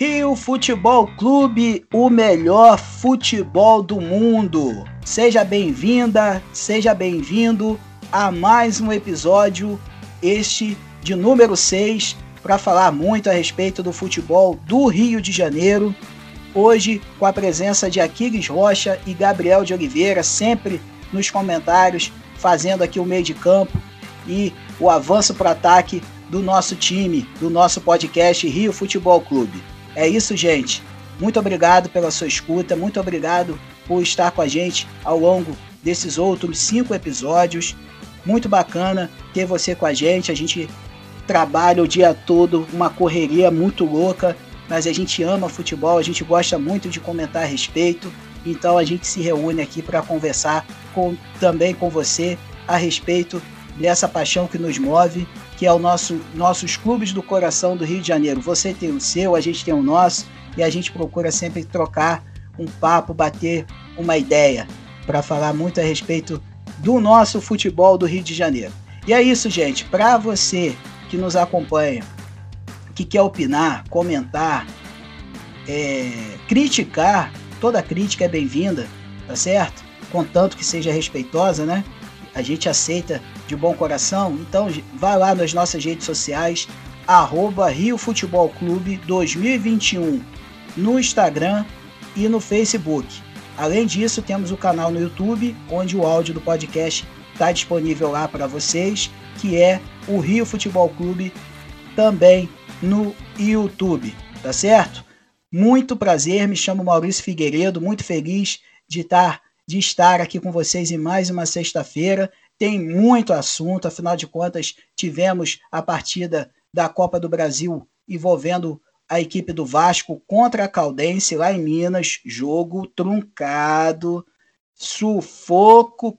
Rio Futebol Clube, o melhor futebol do mundo. Seja bem-vinda, seja bem-vindo a mais um episódio, este de número 6, para falar muito a respeito do futebol do Rio de Janeiro. Hoje, com a presença de Aquiles Rocha e Gabriel de Oliveira, sempre nos comentários, fazendo aqui o meio de campo e o avanço para ataque do nosso time, do nosso podcast Rio Futebol Clube. É isso, gente. Muito obrigado pela sua escuta, muito obrigado por estar com a gente ao longo desses outros cinco episódios. Muito bacana ter você com a gente. A gente trabalha o dia todo, uma correria muito louca, mas a gente ama futebol, a gente gosta muito de comentar a respeito. Então a gente se reúne aqui para conversar com, também com você a respeito dessa paixão que nos move que é o nosso nossos clubes do coração do Rio de Janeiro. Você tem o seu, a gente tem o nosso e a gente procura sempre trocar um papo, bater uma ideia para falar muito a respeito do nosso futebol do Rio de Janeiro. E é isso, gente. Para você que nos acompanha, que quer opinar, comentar, é, criticar, toda crítica é bem-vinda, tá certo? Contanto que seja respeitosa, né? A gente aceita de bom coração, então vai lá nas nossas redes sociais, arroba Rio Futebol Clube 2021 no Instagram e no Facebook. Além disso, temos o canal no YouTube, onde o áudio do podcast está disponível lá para vocês, que é o Rio Futebol Clube, também no YouTube, tá certo? Muito prazer, me chamo Maurício Figueiredo, muito feliz de estar, de estar aqui com vocês em mais uma sexta-feira. Tem muito assunto, afinal de contas, tivemos a partida da Copa do Brasil envolvendo a equipe do Vasco contra a Caldense lá em Minas, jogo truncado, sufoco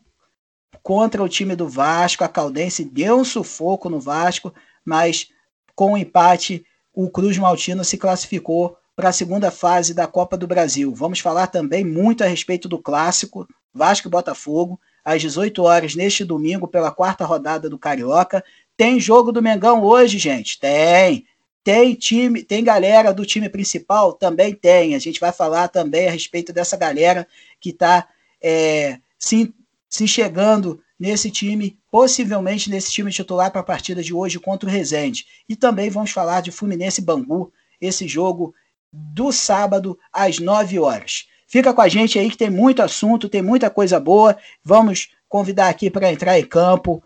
contra o time do Vasco, a Caldense deu um sufoco no Vasco, mas com o empate o Cruz Maltino se classificou para a segunda fase da Copa do Brasil. Vamos falar também muito a respeito do clássico Vasco e Botafogo às 18 horas neste domingo pela quarta rodada do Carioca. Tem jogo do Mengão hoje, gente? Tem. Tem time, tem galera do time principal? Também tem. A gente vai falar também a respeito dessa galera que está é, se, se chegando nesse time, possivelmente nesse time titular para a partida de hoje contra o Resende. E também vamos falar de Fluminense Bangu, esse jogo do sábado às 9 horas. Fica com a gente aí que tem muito assunto, tem muita coisa boa. Vamos convidar aqui para entrar em campo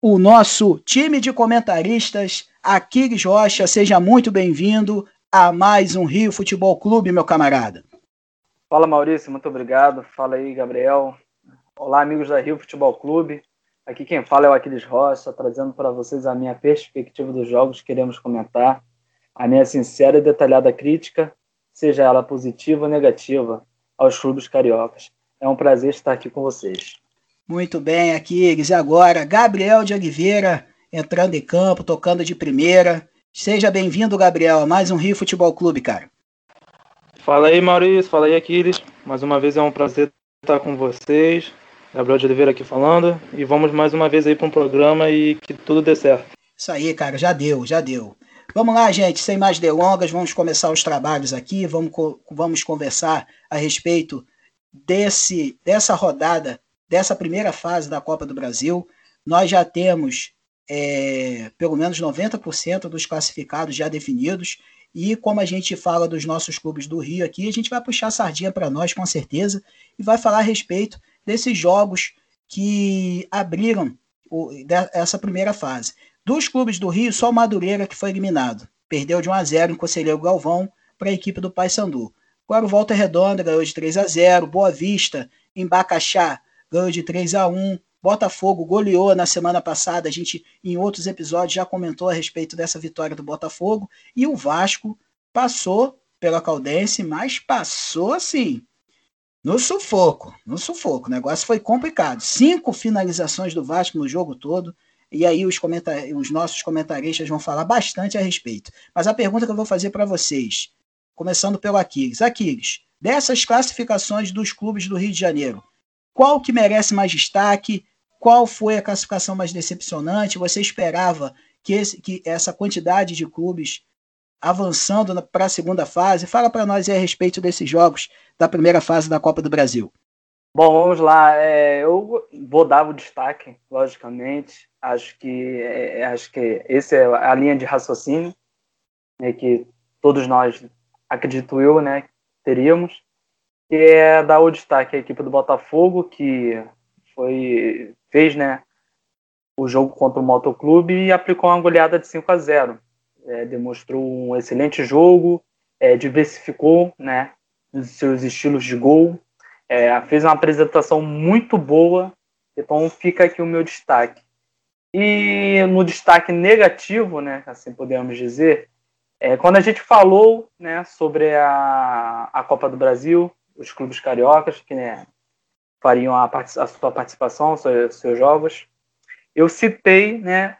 o nosso time de comentaristas, Aquiles Rocha. Seja muito bem-vindo a mais um Rio Futebol Clube, meu camarada. Fala Maurício, muito obrigado. Fala aí, Gabriel. Olá, amigos da Rio Futebol Clube. Aqui quem fala é o Aquiles Rocha, trazendo para vocês a minha perspectiva dos jogos que queremos comentar, a minha sincera e detalhada crítica seja ela positiva ou negativa, aos clubes cariocas. É um prazer estar aqui com vocês. Muito bem, Aquiles. E agora, Gabriel de Oliveira entrando em campo, tocando de primeira. Seja bem-vindo, Gabriel, a mais um Rio Futebol Clube, cara. Fala aí, Maurício. Fala aí, Aquiles. Mais uma vez é um prazer estar com vocês. Gabriel de Oliveira aqui falando. E vamos mais uma vez aí para um programa e que tudo dê certo. Isso aí, cara. Já deu, já deu. Vamos lá, gente, sem mais delongas, vamos começar os trabalhos aqui, vamos, vamos conversar a respeito desse, dessa rodada, dessa primeira fase da Copa do Brasil. Nós já temos é, pelo menos 90% dos classificados já definidos, e como a gente fala dos nossos clubes do Rio aqui, a gente vai puxar sardinha para nós com certeza, e vai falar a respeito desses jogos que abriram essa primeira fase. Dos clubes do Rio, só o Madureira que foi eliminado. Perdeu de 1 a 0 em Conselheiro Galvão para a equipe do Paysandu. O Volta Redonda ganhou de 3 a 0, Boa Vista em Bacaxá ganhou de 3 a 1, Botafogo goleou na semana passada, a gente em outros episódios já comentou a respeito dessa vitória do Botafogo e o Vasco passou pela Caldense, mas passou assim, no sufoco, no sufoco. O negócio foi complicado. Cinco finalizações do Vasco no jogo todo. E aí os, os nossos comentaristas vão falar bastante a respeito. Mas a pergunta que eu vou fazer para vocês, começando pelo Aquiles. Aquiles, dessas classificações dos clubes do Rio de Janeiro, qual que merece mais destaque? Qual foi a classificação mais decepcionante? Você esperava que, esse, que essa quantidade de clubes avançando para a segunda fase. Fala para nós a respeito desses jogos da primeira fase da Copa do Brasil. Bom, vamos lá. É, eu vou dar o destaque, logicamente. Acho que é, acho que essa é a linha de raciocínio né, que todos nós, acredito eu, né, teríamos, que é dar o destaque à equipe do Botafogo, que foi fez, né, o jogo contra o Motoclube e aplicou uma goleada de 5 a 0. É, demonstrou um excelente jogo, é, diversificou, né, os seus estilos de gol, é, fez uma apresentação muito boa, então fica aqui o meu destaque. E no destaque negativo, né, assim podemos dizer, é, quando a gente falou né, sobre a, a Copa do Brasil, os clubes cariocas que né, fariam a, a sua participação, seus, seus jogos, eu citei né,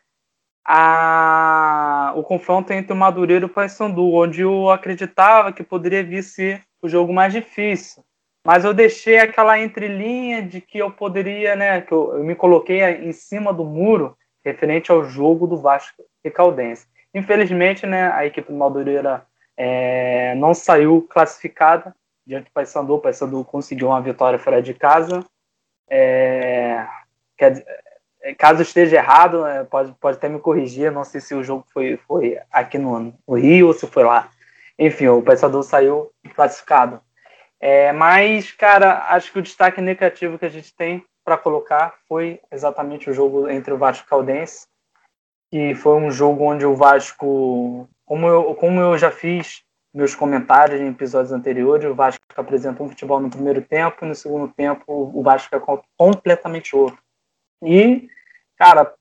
a, o confronto entre o Madureira e o Paysandu, onde eu acreditava que poderia vir ser o jogo mais difícil. Mas eu deixei aquela entrelinha de que eu poderia, né, que eu, eu me coloquei em cima do muro referente ao jogo do Vasco e Caldense. Infelizmente, né, a equipe do Madureira é, não saiu classificada diante do Paysandu. O Paysandu conseguiu uma vitória fora de casa. É, quer, é, caso esteja errado, é, pode, pode até me corrigir. Não sei se o jogo foi, foi aqui no, no Rio ou se foi lá. Enfim, o Paysandu saiu classificado. É, mas, cara, acho que o destaque negativo que a gente tem para colocar foi exatamente o jogo entre o Vasco e o Caldense que foi um jogo onde o Vasco, como eu, como eu já fiz meus comentários em episódios anteriores, o Vasco apresentou um futebol no primeiro tempo e no segundo tempo o Vasco é completamente outro. E, cara,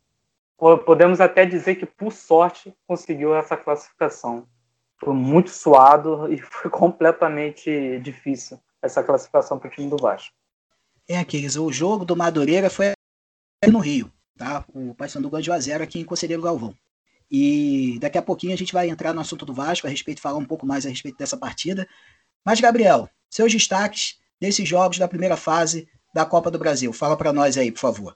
podemos até dizer que, por sorte, conseguiu essa classificação. Foi muito suado e foi completamente difícil essa classificação para o time do Vasco. É, aqueles, o jogo do Madureira foi no Rio. Tá? O Paysandu ganhou de 1 a 0 aqui em Conselheiro Galvão. E daqui a pouquinho a gente vai entrar no assunto do Vasco, a respeito, falar um pouco mais a respeito dessa partida. Mas, Gabriel, seus destaques desses jogos da primeira fase da Copa do Brasil. Fala para nós aí, por favor.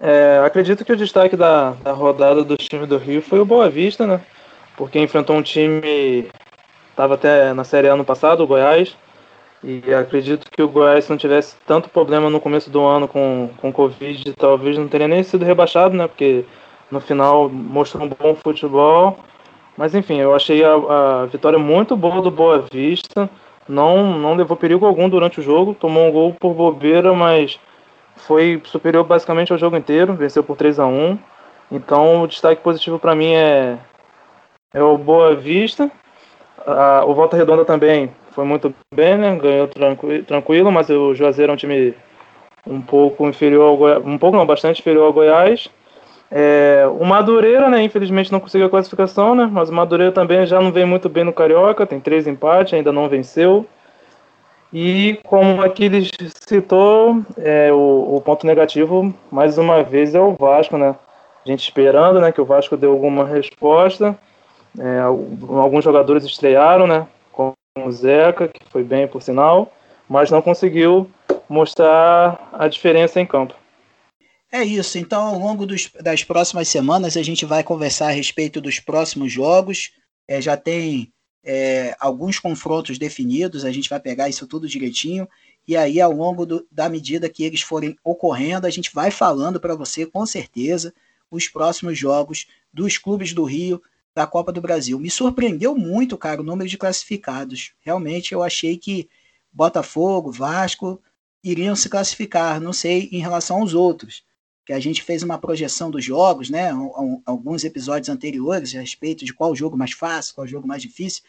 É, acredito que o destaque da, da rodada do time do Rio foi o Boa Vista, né? Porque enfrentou um time estava até na Série A ano passado, o Goiás, e acredito que o Goiás, se não tivesse tanto problema no começo do ano com, com Covid, talvez não teria nem sido rebaixado, né? Porque no final mostrou um bom futebol. Mas enfim, eu achei a, a vitória muito boa do Boa Vista. Não, não levou perigo algum durante o jogo. Tomou um gol por bobeira, mas foi superior basicamente ao jogo inteiro. Venceu por 3 a 1 Então o destaque positivo para mim é, é o Boa Vista. Ah, o Volta Redonda também foi muito bem, né? Ganhou tranquilo, tranquilo, mas o Juazeiro é um time um pouco inferior ao Goiás, um pouco não, bastante inferior ao Goiás. É, o Madureira, né, infelizmente não conseguiu a classificação, né, mas o Madureira também já não vem muito bem no Carioca, tem três empates, ainda não venceu. E como Aquiles citou, é, o, o, ponto negativo, mais uma vez, é o Vasco, né? A gente esperando né, que o Vasco dê alguma resposta. É, alguns jogadores estrearam, né? o Zeca, que foi bem por sinal, mas não conseguiu mostrar a diferença em campo. É isso, então ao longo dos, das próximas semanas a gente vai conversar a respeito dos próximos jogos. É, já tem é, alguns confrontos definidos, a gente vai pegar isso tudo direitinho. E aí, ao longo do, da medida que eles forem ocorrendo, a gente vai falando para você com certeza os próximos jogos dos clubes do Rio da Copa do Brasil. Me surpreendeu muito, cara, o número de classificados. Realmente eu achei que Botafogo, Vasco iriam se classificar, não sei em relação aos outros. Que a gente fez uma projeção dos jogos, né? Alguns episódios anteriores a respeito de qual jogo mais fácil, qual jogo mais difícil.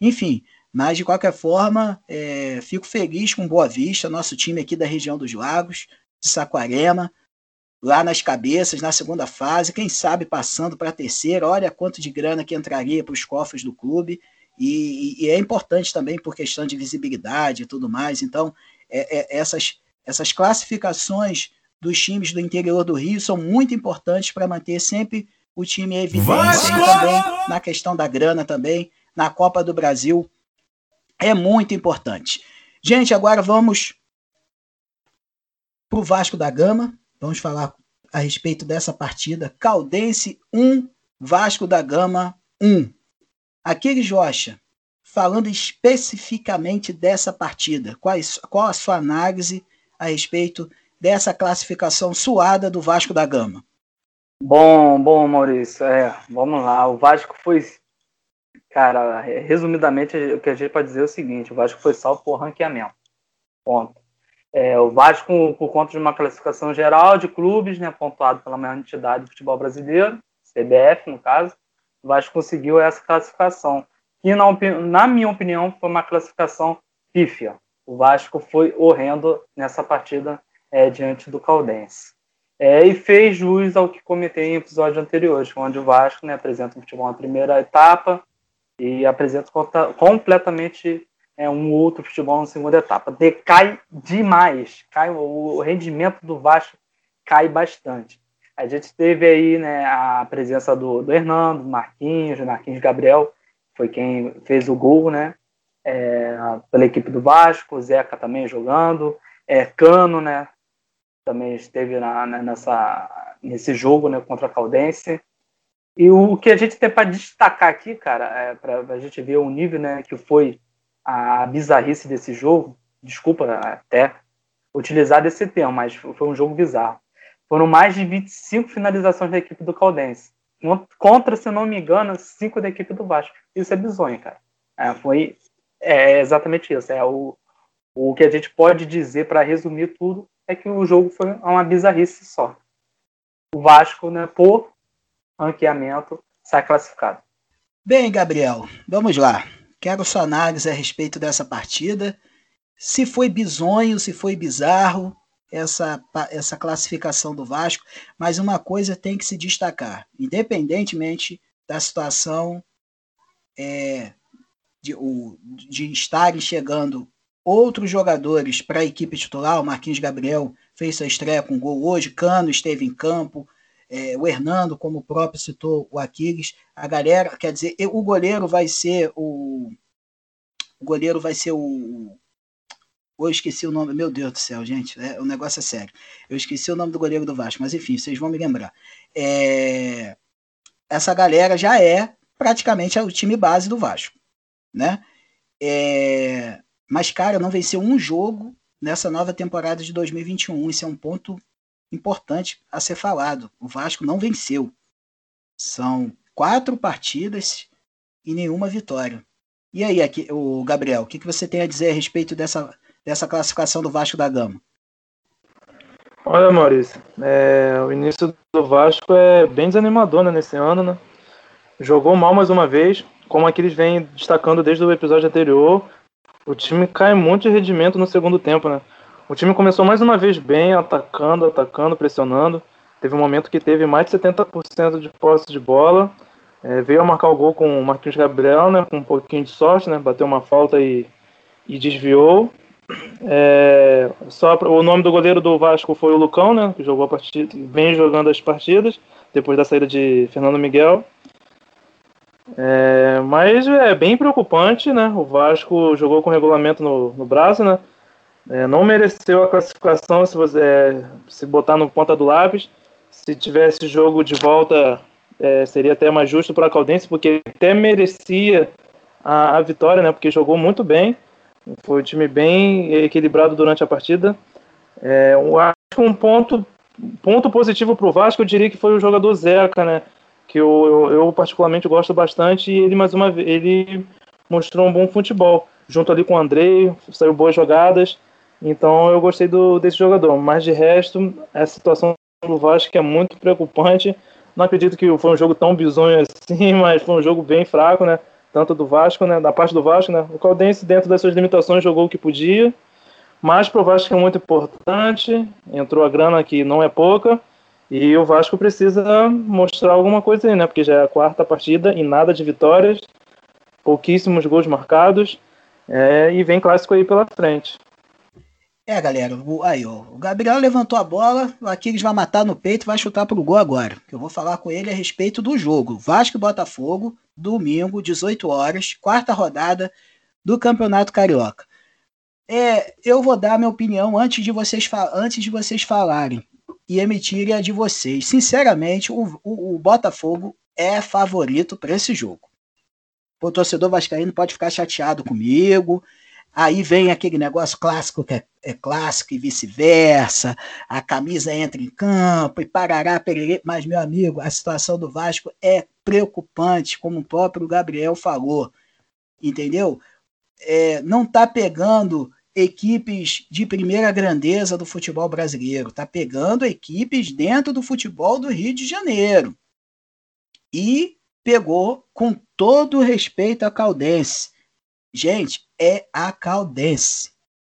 Enfim, mas de qualquer forma, é, fico feliz com Boa Vista, nosso time aqui da região dos Lagos, de Saquarema lá nas cabeças, na segunda fase, quem sabe passando para a terceira, olha quanto de grana que entraria para os cofres do clube, e, e, é importante também por questão de visibilidade e tudo mais, então é, é, essas, essas classificações dos times do interior do Rio são muito importantes para manter sempre o time em evidência. E também na questão da grana também, na Copa do Brasil, é muito importante. Gente, agora vamos para o Vasco da Gama, Vamos falar a respeito dessa partida. Caldense 1, Vasco da Gama 1. Aquiles Rocha, falando especificamente dessa partida, qual, a sua análise a respeito dessa classificação suada do Vasco da Gama? Bom, bom, Maurício, é, vamos lá. O Vasco foi, cara, resumidamente, o que a gente pode dizer é o seguinte: o Vasco foi salvo por ranqueamento. Ponto. É, o Vasco, por conta de uma classificação geral de clubes, né, pontuado pela maior entidade do futebol brasileiro, CBF, no caso, o Vasco conseguiu essa classificação que, na, na minha opinião, foi uma classificação pífia. O Vasco foi horrendo nessa partida é, diante do Caldense. É, e fez jus ao que comentei em episódios anteriores, onde o Vasco né, apresenta o futebol na primeira etapa e apresenta completamente é, um outro futebol na segunda etapa. Decai demais, cai, o rendimento do Vasco cai bastante. A gente teve aí né, a presença do, do Hernando, Marquinhos, Marquinhos Gabriel, foi quem fez o gol, né? É, pela equipe do Vasco, Zeca também jogando, é, Cano, né? Também esteve na, né, nessa, nesse jogo né, contra a Caldense. E o, o que a gente tem para destacar aqui, cara, é, para a gente ver o nível né, que foi a bizarrice desse jogo, desculpa até utilizar desse termo, mas foi um jogo bizarro. Foram mais de 25 finalizações da equipe do Caldense contra, se não me engano, cinco da equipe do Vasco. Isso é bizonho, cara. É, foi é exatamente isso. É o, o que a gente pode dizer para resumir tudo é que o jogo foi uma bizarrice só. O Vasco, né, por ranqueamento, sai classificado. Bem, Gabriel, vamos lá. Quero sua análise a respeito dessa partida. Se foi bizonho, se foi bizarro, essa, essa classificação do Vasco, mas uma coisa tem que se destacar, independentemente da situação é, de, o, de estarem chegando outros jogadores para a equipe titular, o Marquinhos Gabriel fez sua estreia com gol hoje, Cano esteve em campo, é, o Hernando, como o próprio citou, o Aquiles, a galera, quer dizer, o goleiro vai ser o, o goleiro vai ser o Hoje esqueci o nome, meu Deus do céu, gente, é, o negócio é sério. Eu esqueci o nome do goleiro do Vasco, mas enfim, vocês vão me lembrar. É, essa galera já é praticamente o time base do Vasco, né? É, mas, cara, não venceu um jogo nessa nova temporada de 2021. Isso é um ponto importante a ser falado. O Vasco não venceu. São quatro partidas e nenhuma vitória. E aí, aqui, o Gabriel, o que, que você tem a dizer a respeito dessa dessa classificação do Vasco da Gama? Olha, Maurício, é, o início do Vasco é bem desanimador né, nesse ano, né? Jogou mal mais uma vez, como aqueles vêm destacando desde o episódio anterior. O time cai muito de rendimento no segundo tempo, né? O time começou mais uma vez bem, atacando, atacando, pressionando. Teve um momento que teve mais de 70% de posse de bola. É, veio a marcar o gol com o Marquinhos Gabriel, né? Com um pouquinho de sorte, né? Bateu uma falta e, e desviou. É, só o nome do goleiro do Vasco foi o Lucão, né? Que jogou a partida, vem jogando as partidas depois da saída de Fernando Miguel. É, mas é bem preocupante, né? O Vasco jogou com regulamento no, no braço, né? É, não mereceu a classificação se você é, se botar no ponta do lápis. Se tivesse jogo de volta, é, seria até mais justo para a Caldense, porque até merecia a, a vitória, né? Porque jogou muito bem. Foi um time bem equilibrado durante a partida. É, eu acho que um ponto, ponto positivo para o Vasco, eu diria que foi o jogador Zeca, né? Que eu, eu, eu, particularmente gosto bastante e ele mais uma ele mostrou um bom futebol. Junto ali com o Andrei, saiu boas jogadas. Então eu gostei do, desse jogador. Mas de resto, a situação do Vasco é muito preocupante. Não acredito que foi um jogo tão bizonho assim, mas foi um jogo bem fraco, né? tanto do Vasco, né, da parte do Vasco, né, o Caldense dentro das suas limitações jogou o que podia, mas para o Vasco é muito importante, entrou a grana que não é pouca, e o Vasco precisa mostrar alguma coisa aí, né, porque já é a quarta partida e nada de vitórias, pouquíssimos gols marcados, é, e vem clássico aí pela frente. É, galera, o, aí, ó, o Gabriel levantou a bola, o Aquiles vai matar no peito vai chutar pro gol agora. Eu vou falar com ele a respeito do jogo. Vasco e Botafogo, domingo, 18 horas, quarta rodada do Campeonato Carioca. É, eu vou dar minha opinião antes de vocês, antes de vocês falarem e emitirem a de vocês. Sinceramente, o, o, o Botafogo é favorito para esse jogo. O torcedor vascaíno pode ficar chateado comigo. Aí vem aquele negócio clássico que é, é clássico e vice-versa. A camisa entra em campo e parará, pererê. Mas, meu amigo, a situação do Vasco é preocupante, como o próprio Gabriel falou. Entendeu? É, não está pegando equipes de primeira grandeza do futebol brasileiro, está pegando equipes dentro do futebol do Rio de Janeiro. E pegou com todo respeito a Caldense. Gente, é a Caldense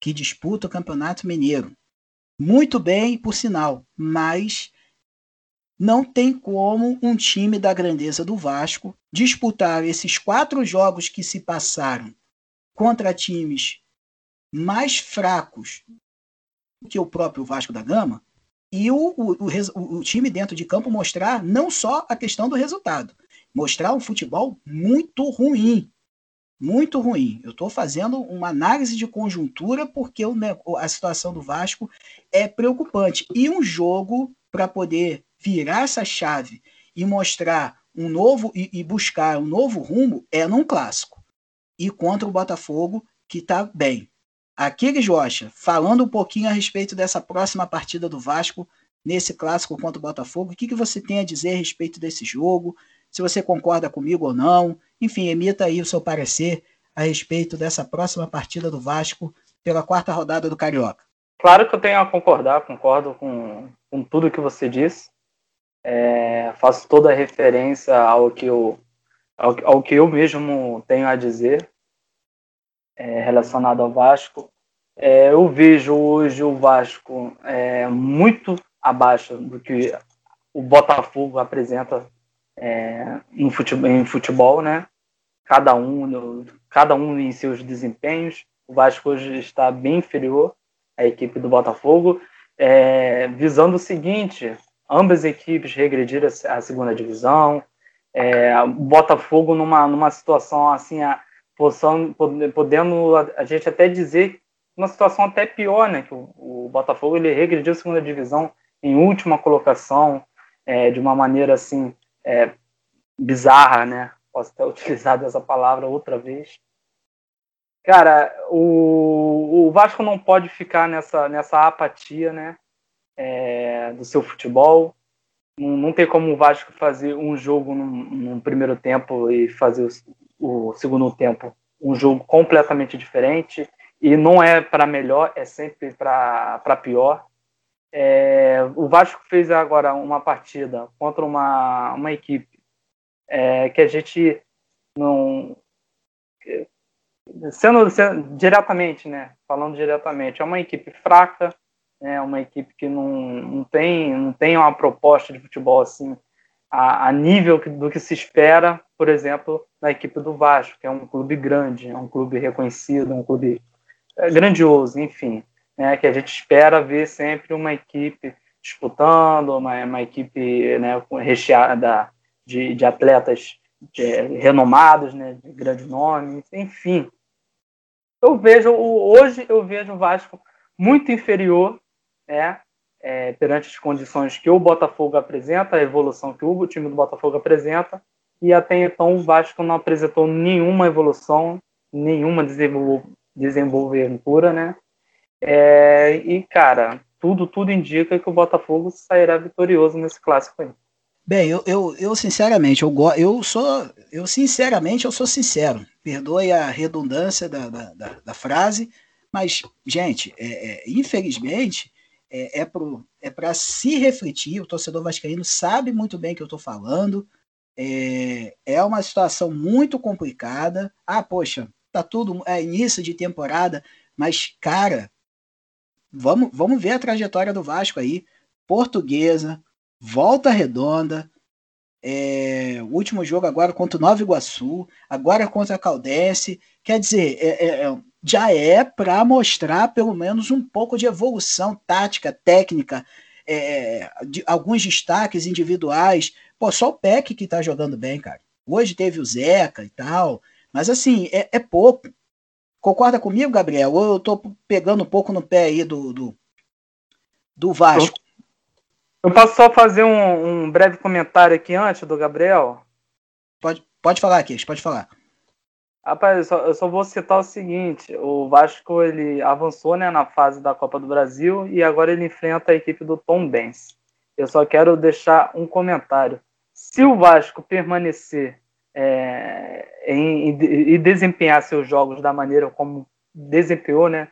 que disputa o Campeonato Mineiro. Muito bem, por sinal, mas não tem como um time da grandeza do Vasco disputar esses quatro jogos que se passaram contra times mais fracos que o próprio Vasco da Gama e o, o, o, o, time dentro de campo mostrar não só a questão do resultado, mostrar um futebol muito ruim. Muito ruim. Eu estou fazendo uma análise de conjuntura porque o, a situação do Vasco é preocupante. E um jogo para poder virar essa chave e mostrar um novo e, e buscar um novo rumo é num clássico. E contra o Botafogo, que está bem. Aquiles Rocha, falando um pouquinho a respeito dessa próxima partida do Vasco nesse clássico contra o Botafogo, o que, que você tem a dizer a respeito desse jogo? Se você concorda comigo ou não, enfim, emita aí o seu parecer a respeito dessa próxima partida do Vasco pela quarta rodada do Carioca. Claro que eu tenho a concordar, concordo com, com tudo que você disse. É, faço toda a referência ao que eu, ao, ao que eu mesmo tenho a dizer é, relacionado ao Vasco. É, eu vejo hoje o Vasco é, muito abaixo do que o Botafogo apresenta é, em, futebol, em futebol, né? Cada um, cada um em seus desempenhos. O Vasco hoje está bem inferior à equipe do Botafogo, é, visando o seguinte: ambas equipes regrediram à segunda divisão. É, o Botafogo numa, numa situação assim, a, podendo a gente até dizer uma situação até pior, né? Que o, o Botafogo ele regrediu a segunda divisão em última colocação, é, de uma maneira assim é, bizarra, né? Posso até utilizar essa palavra outra vez. Cara, o, o Vasco não pode ficar nessa, nessa apatia, né? É, do seu futebol. Não, não tem como o Vasco fazer um jogo num primeiro tempo e fazer o segundo tempo um jogo completamente diferente e não é para melhor, é sempre para pior. É, o Vasco fez agora uma partida contra uma, uma equipe é, que a gente não. Sendo, sendo, diretamente, né? Falando diretamente, é uma equipe fraca, é uma equipe que não, não, tem, não tem uma proposta de futebol assim a, a nível do que se espera, por exemplo, na equipe do Vasco, que é um clube grande, é um clube reconhecido, um clube é, grandioso, enfim, né, que a gente espera ver sempre uma equipe disputando, uma, uma equipe né, recheada de, de atletas de, renomados, né, de grande nome, enfim. Eu vejo, hoje eu vejo o Vasco muito inferior né, é, perante as condições que o Botafogo apresenta, a evolução que o time do Botafogo apresenta, e até então o Vasco não apresentou nenhuma evolução, nenhuma desenvoltura, né? É, e, cara, tudo, tudo indica que o Botafogo sairá vitorioso nesse clássico aí. Bem, eu, eu, eu sinceramente, eu, eu sou, eu sinceramente, eu sou sincero. Perdoe a redundância da, da, da, da frase, mas, gente, é, é, infelizmente, é, é para é se refletir. O torcedor vascaíno sabe muito bem o que eu estou falando. É, é uma situação muito complicada. Ah, poxa, tá tudo é início de temporada, mas cara, vamos, vamos ver a trajetória do Vasco aí. Portuguesa, Volta Redonda, é, último jogo agora contra o Nova Iguaçu, agora contra a Caldense. Quer dizer, é, é, é já é para mostrar pelo menos um pouco de evolução tática, técnica, é, de alguns destaques individuais. Pô, só o Peck que tá jogando bem, cara. Hoje teve o Zeca e tal, mas assim, é, é pouco. Concorda comigo, Gabriel? Ou eu tô pegando um pouco no pé aí do, do, do Vasco? Eu posso só fazer um, um breve comentário aqui antes do Gabriel? Pode, pode falar, Kish, pode falar. Rapaz, eu só, eu só, vou citar o seguinte: o Vasco ele avançou né, na fase da Copa do Brasil e agora ele enfrenta a equipe do Tom Benz. Eu só quero deixar um comentário. Se o Vasco permanecer é, em, em, e desempenhar seus jogos da maneira como desempenhou né,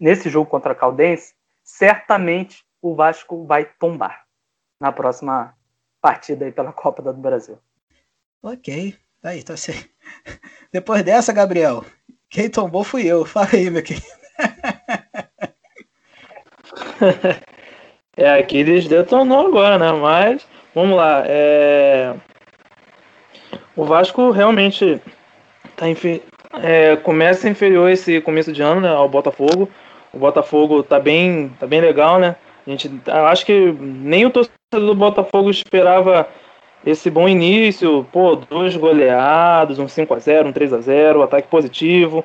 nesse jogo contra a Caldense, certamente o Vasco vai tombar na próxima partida aí pela Copa do Brasil. Ok, aí, então você... Depois dessa, Gabriel, quem tombou fui eu. Fala aí, meu querido. é, Aquiles detonou agora, né? Mas, vamos lá. É... O Vasco realmente tá infi... é, começa inferior esse começo de ano né, ao Botafogo. O Botafogo tá bem, tá bem legal, né? A gente, acho que nem o torcedor do Botafogo esperava esse bom início, pô, dois goleados, um 5 a 0 um 3 a 0 ataque positivo,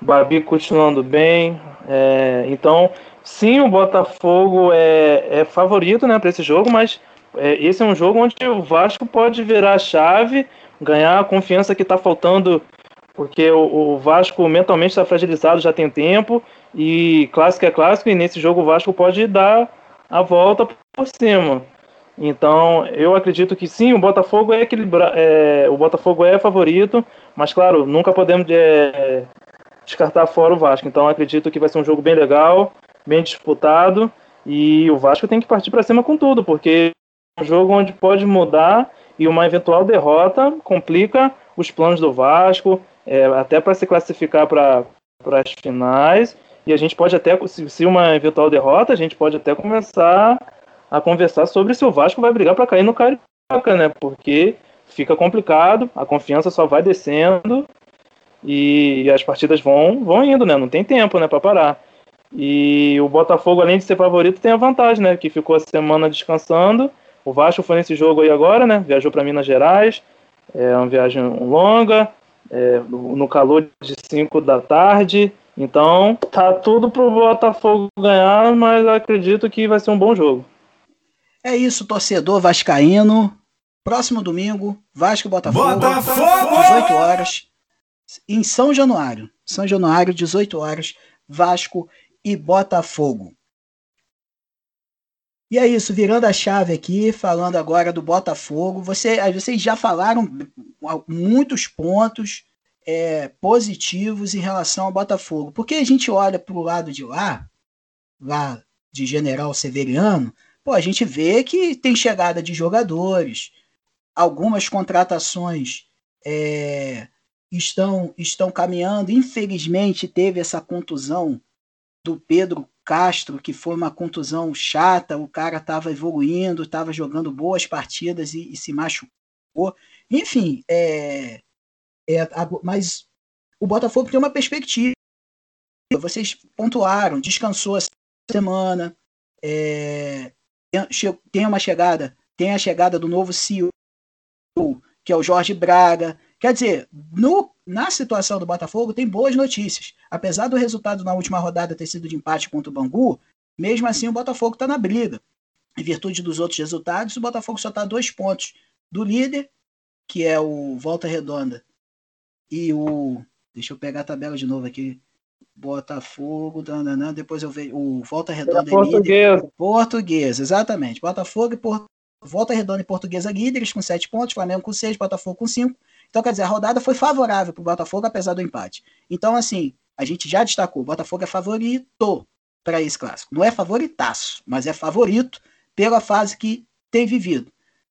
Babi continuando bem. É, então, sim, o Botafogo é, é favorito né, para esse jogo, mas é, esse é um jogo onde o Vasco pode virar a chave, ganhar a confiança que está faltando, porque o, o Vasco mentalmente está fragilizado já tem tempo, e clássico é clássico, e nesse jogo o Vasco pode dar a volta por cima. Então, eu acredito que sim, o Botafogo é equilibra é, o Botafogo é favorito, mas claro, nunca podemos é, descartar fora o Vasco. Então, acredito que vai ser um jogo bem legal, bem disputado, e o Vasco tem que partir para cima com tudo, porque é um jogo onde pode mudar e uma eventual derrota complica os planos do Vasco, é, até para se classificar para as finais. E a gente pode até, se uma eventual derrota, a gente pode até começar a conversar sobre se o Vasco vai brigar para cair no Carioca, né? Porque fica complicado, a confiança só vai descendo e as partidas vão, vão indo, né? Não tem tempo, né, para parar. E o Botafogo, além de ser favorito, tem a vantagem, né? Que ficou a semana descansando. O Vasco foi nesse jogo aí agora, né? Viajou para Minas Gerais. É uma viagem longa, é, no calor de 5 da tarde. Então, tá tudo pro Botafogo ganhar, mas acredito que vai ser um bom jogo. É isso, torcedor vascaíno. Próximo domingo, Vasco Botafogo, Botafogo! 18 horas, em São Januário. São Januário, 18 horas, Vasco e Botafogo. E é isso, virando a chave aqui, falando agora do Botafogo. Você, vocês já falaram muitos pontos é, positivos em relação ao Botafogo. Porque a gente olha para o lado de lá, lá de General Severiano, pô, a gente vê que tem chegada de jogadores, algumas contratações é, estão, estão caminhando. Infelizmente, teve essa contusão do Pedro Castro, que foi uma contusão chata. O cara estava evoluindo, estava jogando boas partidas e, e, se machucou. Enfim, é, é, mas o Botafogo tem uma perspectiva. Vocês pontuaram, descansou essa semana, é, tem uma chegada, tem a chegada do novo CEO, que é o Jorge Braga. Quer dizer, no, na situação do Botafogo tem boas notícias. Apesar do resultado na última rodada ter sido de empate contra o Bangu, mesmo assim o Botafogo está na briga. Em virtude dos outros resultados, o Botafogo só está a dois pontos do líder, que é o Volta Redonda, e o. Deixa eu pegar a tabela de novo aqui. Botafogo, dananã, depois eu vejo o Volta Redonda é portuguesa. Portuguesa, exatamente. Botafogo e. Volta Redonda e Portuguesa líderes com 7 pontos, Flamengo com 6, Botafogo com 5. Então, quer dizer, a rodada foi favorável para o Botafogo, apesar do empate. Então, assim, a gente já destacou, o Botafogo é favorito para esse clássico. Não é favoritaço, mas é favorito pela fase que tem vivido.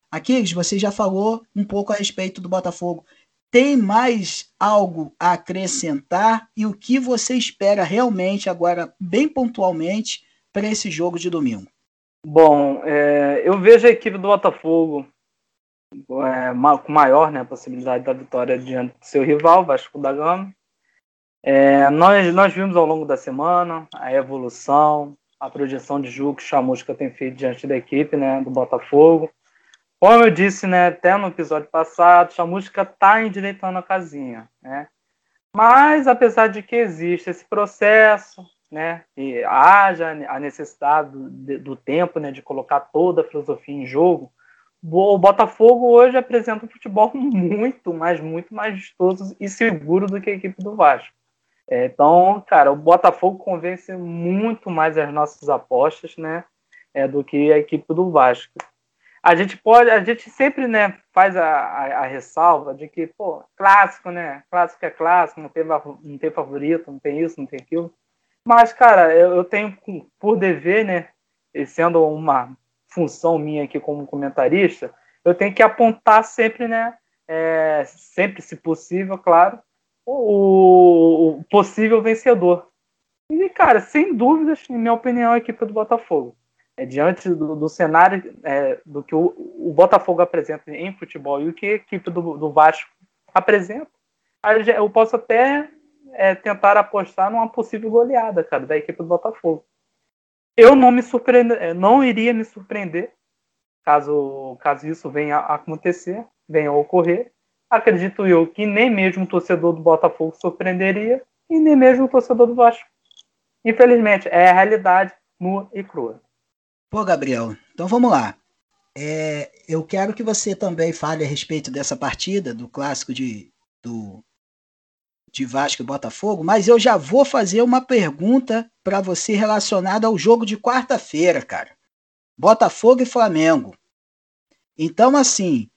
Aquiles, você já falou um pouco a respeito do Botafogo tem mais algo a acrescentar e o que você espera realmente, agora bem pontualmente, para esse jogo de domingo? Bom, é, eu vejo a equipe do Botafogo é, com maior né, possibilidade da vitória diante do seu rival, Vasco da Gama. É, nós, nós vimos ao longo da semana a evolução, a projeção de jogo que Chamusca tem feito diante da equipe né, do Botafogo. Como eu disse, né, até no episódio passado, a música está endireitando a casinha, né? Mas, apesar de que existe esse processo, né, e haja a necessidade do, do tempo, né, de colocar toda a filosofia em jogo, o Botafogo hoje apresenta um futebol muito mais, muito mais vistoso e seguro do que a equipe do Vasco. É, então, cara, o Botafogo convence muito mais as nossas apostas, né, é, do que a equipe do Vasco. A gente pode, a gente sempre, né, faz a, a, a ressalva de que, pô, clássico, né, clássico é clássico, não tem, não tem favorito, não tem isso, não tem aquilo. Mas, cara, eu, eu tenho por dever, né, sendo uma função minha aqui como comentarista, eu tenho que apontar sempre, né, é, sempre, se possível, claro, o, o, possível vencedor. E, cara, sem dúvidas, em minha opinião, a equipe do Botafogo. É, diante do, do cenário é, do que o, o, Botafogo apresenta em futebol e o que a equipe do, do Vasco apresenta, eu posso até é, tentar apostar numa possível goleada, cara, da equipe do Botafogo. Eu não me surpreender, é, não iria me surpreender caso, caso isso venha a acontecer, venha a ocorrer. Acredito eu que nem mesmo o torcedor do Botafogo surpreenderia e nem mesmo o torcedor do Vasco. Infelizmente, é a realidade nua e crua. Pô, Gabriel, então vamos lá. É, eu quero que você também fale a respeito dessa partida, do clássico de, do, de Vasco e Botafogo, mas eu já vou fazer uma pergunta para você relacionada ao jogo de quarta-feira, cara. Botafogo e Flamengo. Então, assim,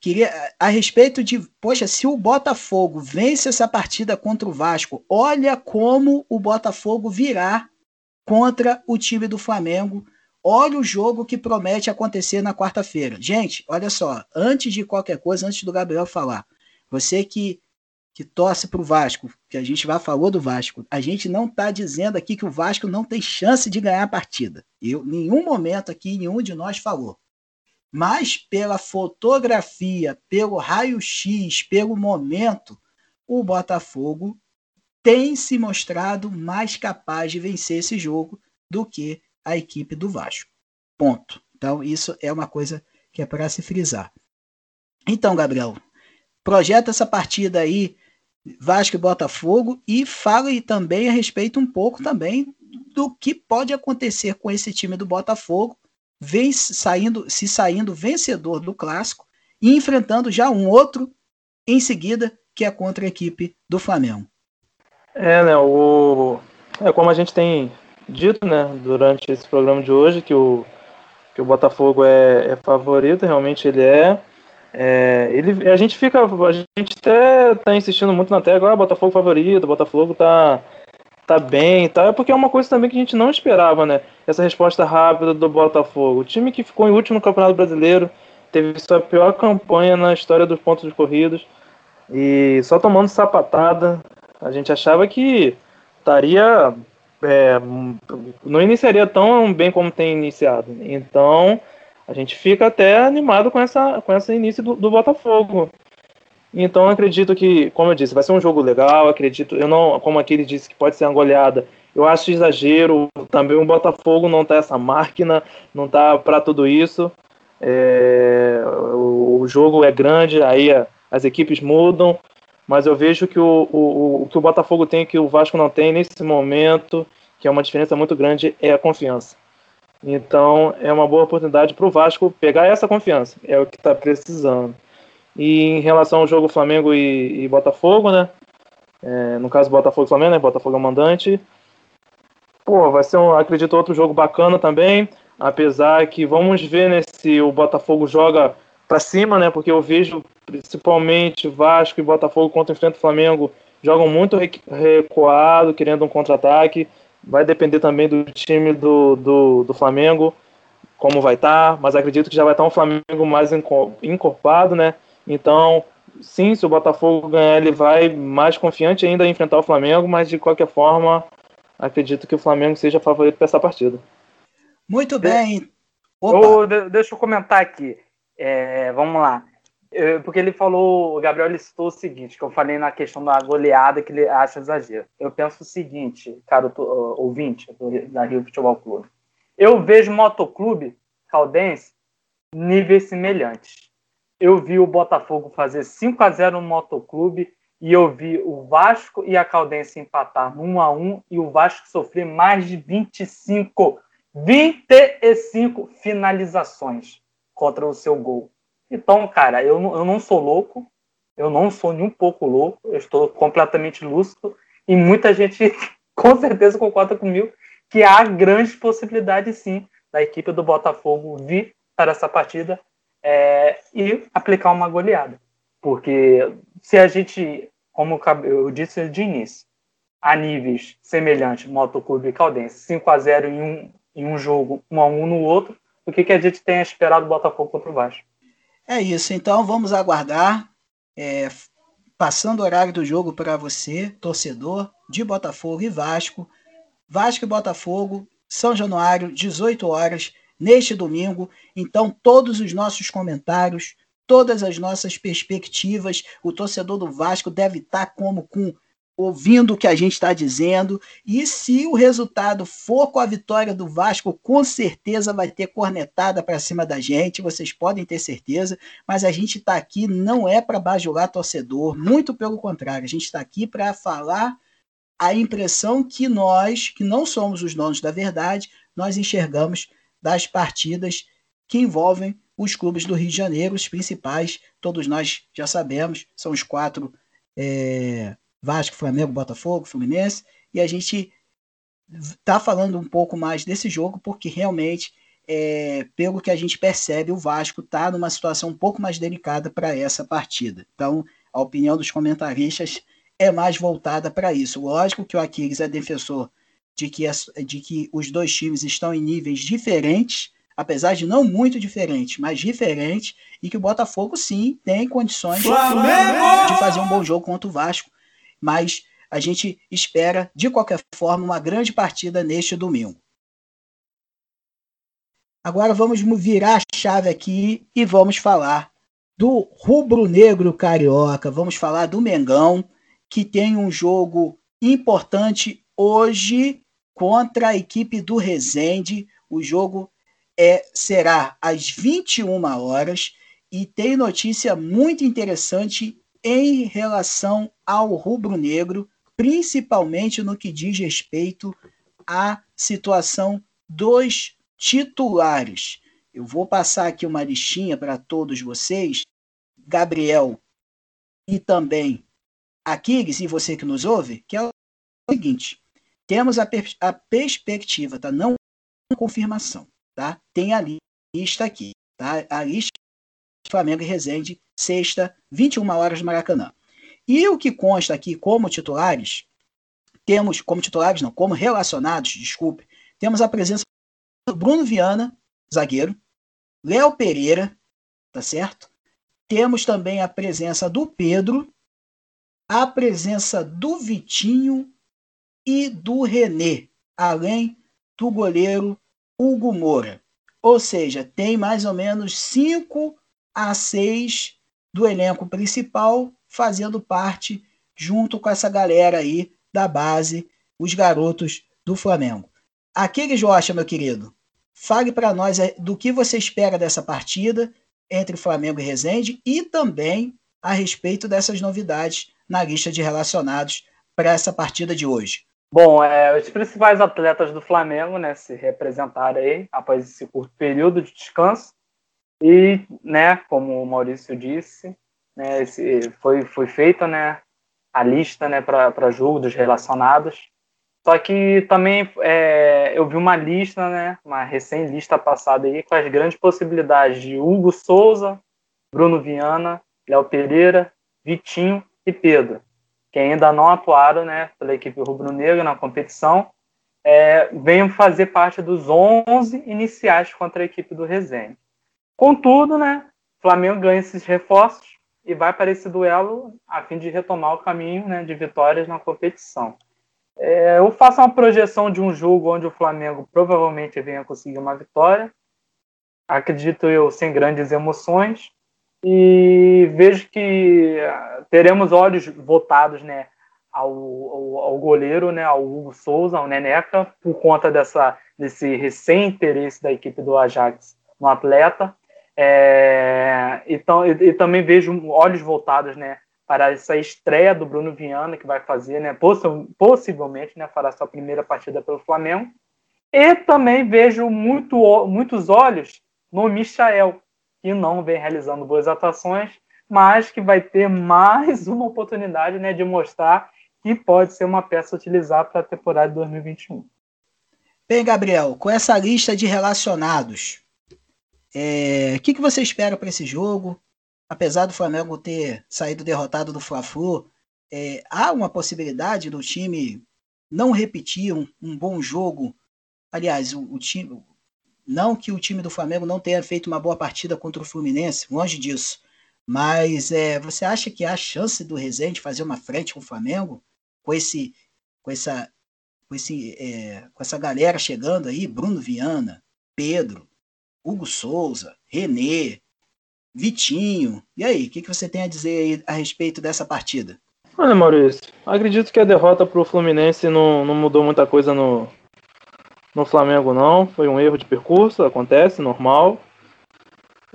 queria a respeito de, poxa, se o Botafogo vence essa partida contra o Vasco, olha como o Botafogo virá contra o time do Flamengo. Olha o jogo que promete acontecer na quarta-feira. Gente, olha só, antes de qualquer coisa, antes do Gabriel falar, você que que torce para o Vasco, que a gente já falou do Vasco, a gente não está dizendo aqui que o Vasco não tem chance de ganhar a partida. Eu, nenhum momento aqui, nenhum de nós falou. Mas pela fotografia, pelo raio-x, pelo momento, o Botafogo tem se mostrado mais capaz de vencer esse jogo do que a equipe do Vasco. Ponto. Então, isso é uma coisa que é para se frisar. Então, Gabriel, projeta essa partida aí Vasco e Botafogo e fale também a respeito um pouco também do que pode acontecer com esse time do Botafogo, vem saindo, se saindo vencedor do clássico e enfrentando já um outro em seguida, que é contra a equipe do Flamengo. É, né, o é como a gente tem dito, né, durante esse programa de hoje que o que o Botafogo é, é favorito, realmente ele é. É, ele, a gente fica, a gente até tá insistindo muito na tecla, ah, Botafogo favorito, Botafogo tá, tá bem tá, é porque é uma coisa também que a gente não esperava, né? Essa resposta rápida do Botafogo. O time que ficou em último no Campeonato Brasileiro, teve sua pior campanha na história dos pontos corridos e só tomando sapatada, a gente achava que estaria é, não iniciaria tão bem como tem iniciado. Então, a gente fica até animado com essa com esse início do, do Botafogo. Então acredito que, como eu disse, vai ser um jogo legal. Acredito, eu não, como aquele disse que pode ser uma goleada. Eu acho exagero. Também o Botafogo não tá essa máquina, não tá para tudo isso. É, o, o, jogo é grande, aí as equipes mudam, mas eu vejo que o, o, o que o Botafogo tem que o Vasco não tem nesse momento, que é uma diferença muito grande, é a confiança. Então é uma boa oportunidade para o Vasco pegar essa confiança, é o que está precisando. E em relação ao jogo Flamengo e, e Botafogo, né? É, no caso Botafogo e Flamengo, né? Botafogo é o mandante. Pô, vai ser, um, acredito, outro jogo bacana também. Apesar que vamos ver né, se o Botafogo joga para cima, né? Porque eu vejo principalmente Vasco e Botafogo contra enfrenta o Flamengo jogam muito recuado, querendo um contra-ataque. Vai depender também do time do, do, do Flamengo, como vai estar, tá, mas acredito que já vai estar tá um Flamengo mais encorpado, né? Então, sim, se o Botafogo ganhar, ele vai mais confiante ainda em enfrentar o Flamengo, mas de qualquer forma, acredito que o Flamengo seja favorito para essa partida. Muito bem. Eu, deixa eu comentar aqui. É, vamos lá. Porque ele falou, o Gabriel listou o seguinte, que eu falei na questão da goleada que ele acha exagero. Eu penso o seguinte, cara, ouvinte da Rio Futebol Clube. Eu vejo motoclube caldense níveis semelhantes. Eu vi o Botafogo fazer 5 a 0 no motoclube e eu vi o Vasco e a Caldense empatar no 1 a 1 e o Vasco sofrer mais de 25 25 finalizações contra o seu gol. Então, cara, eu, eu não sou louco, eu não sou nem um pouco louco, eu estou completamente lúcido e muita gente com certeza concorda comigo que há grandes possibilidades sim da equipe do Botafogo vir para essa partida é, e aplicar uma goleada. Porque se a gente, como eu disse de início, a níveis semelhantes, Motoclube e Caldense, 5 a 0 em um, em um jogo, 1 a 1 no outro, o que, que a gente tem esperado do Botafogo contra o Vasco? É isso, então vamos aguardar. É, passando o horário do jogo para você, torcedor de Botafogo e Vasco. Vasco e Botafogo, São Januário, 18 horas, neste domingo. Então, todos os nossos comentários, todas as nossas perspectivas, o torcedor do Vasco deve estar como com ouvindo o que a gente está dizendo. E se o resultado for com a vitória do Vasco, com certeza vai ter cornetada para cima da gente, vocês podem ter certeza. Mas a gente está aqui não é para bajular torcedor, muito pelo contrário, a gente está aqui para falar a impressão que nós, que não somos os donos da verdade, nós enxergamos das partidas que envolvem os clubes do Rio de Janeiro, os principais, todos nós já sabemos, são os quatro. É Vasco, Flamengo, Botafogo, Fluminense, e a gente tá falando um pouco mais desse jogo porque realmente, é, pelo que a gente percebe, o Vasco tá numa situação um pouco mais delicada para essa partida. Então, a opinião dos comentaristas é mais voltada para isso. Lógico que o Aquiles é defensor de que, as, de que os dois times estão em níveis diferentes, apesar de não muito diferentes, mas diferentes, e que o Botafogo sim tem condições Flamengo! de fazer um bom jogo contra o Vasco mas a gente espera, de qualquer forma, uma grande partida neste domingo. Agora vamos virar a chave aqui e vamos falar do rubro-negro carioca. Vamos falar do Mengão, que tem um jogo importante hoje contra a equipe do Resende. O jogo é, será às 21 horas e tem notícia muito interessante em relação ao rubro-negro, principalmente no que diz respeito à situação dos titulares. Eu vou passar aqui uma listinha para todos vocês, Gabriel e também Aquiles, e você que nos ouve, que é o seguinte: temos a, per a perspectiva, tá? Não confirmação, tá? Tem a lista aqui, tá? A lista Flamengo e Resende, sexta, 21 horas no Maracanã. E o que consta aqui como titulares, temos, como titulares não, como relacionados, desculpe, temos a presença do Bruno Viana, zagueiro, Léo Pereira, tá certo? Temos também a presença do Pedro, a presença do Vitinho e do René, além do goleiro Hugo Moura. Ou seja, tem mais ou menos cinco a seis do elenco principal, fazendo parte junto com essa galera aí da base, os garotos do Flamengo. Aquiles Rocha, meu querido, fale para nós do que você espera dessa partida entre Flamengo e Resende e também a respeito dessas novidades na lista de relacionados para essa partida de hoje. Bom, é, os principais atletas do Flamengo né, se representaram aí após esse curto período de descanso. E, né, como o Maurício disse, né, esse, foi, foi feita né, a lista né, para jogo dos relacionados. Só que também é, eu vi uma lista, né, uma recém-lista passada aí, com as grandes possibilidades de Hugo Souza, Bruno Viana, Léo Pereira, Vitinho e Pedro, que ainda não atuaram né, pela equipe rubro-negra na competição, é, venham fazer parte dos 11 iniciais contra a equipe do Resende. Contudo, né, Flamengo ganha esses reforços e vai para esse duelo a fim de retomar o caminho né, de vitórias na competição. É, eu faço uma projeção de um jogo onde o Flamengo provavelmente venha conseguir uma vitória. Acredito eu sem grandes emoções e vejo que ah, teremos olhos voltados né, ao, ao, ao, goleiro, né, ao Hugo Souza, ao Neneca, por conta dessa, desse recém-interesse da equipe do Ajax no atleta. É, então, e, e, também vejo olhos voltados né, para essa estreia do Bruno Viana, que vai fazer, né, possivelmente, né, fará sua primeira partida pelo Flamengo. E também vejo muito, muitos olhos no Michael, que não vem realizando boas atuações, mas que vai ter mais uma oportunidade né, de mostrar que pode ser uma peça a utilizar para a temporada de 2021. Bem, Gabriel, com essa lista de relacionados, é, o que, que você espera para esse jogo? Apesar do Flamengo ter saído derrotado do Fla-Flu, é, há uma possibilidade do time não repetir um, um bom jogo. Aliás, o, o, time, não que o time do Flamengo não tenha feito uma boa partida contra o Fluminense, longe disso. Mas é, você acha que há chance do Rezende fazer uma frente com o Flamengo? Com esse, com essa, com esse, é, com essa galera chegando aí, Bruno Viana, Pedro, Hugo Souza, Renê, Vitinho. E aí, o que, que você tem a dizer aí a respeito dessa partida? Olha, Maurício, acredito que a derrota para o Fluminense não, não mudou muita coisa no, no Flamengo, não. Foi um erro de percurso, acontece, normal.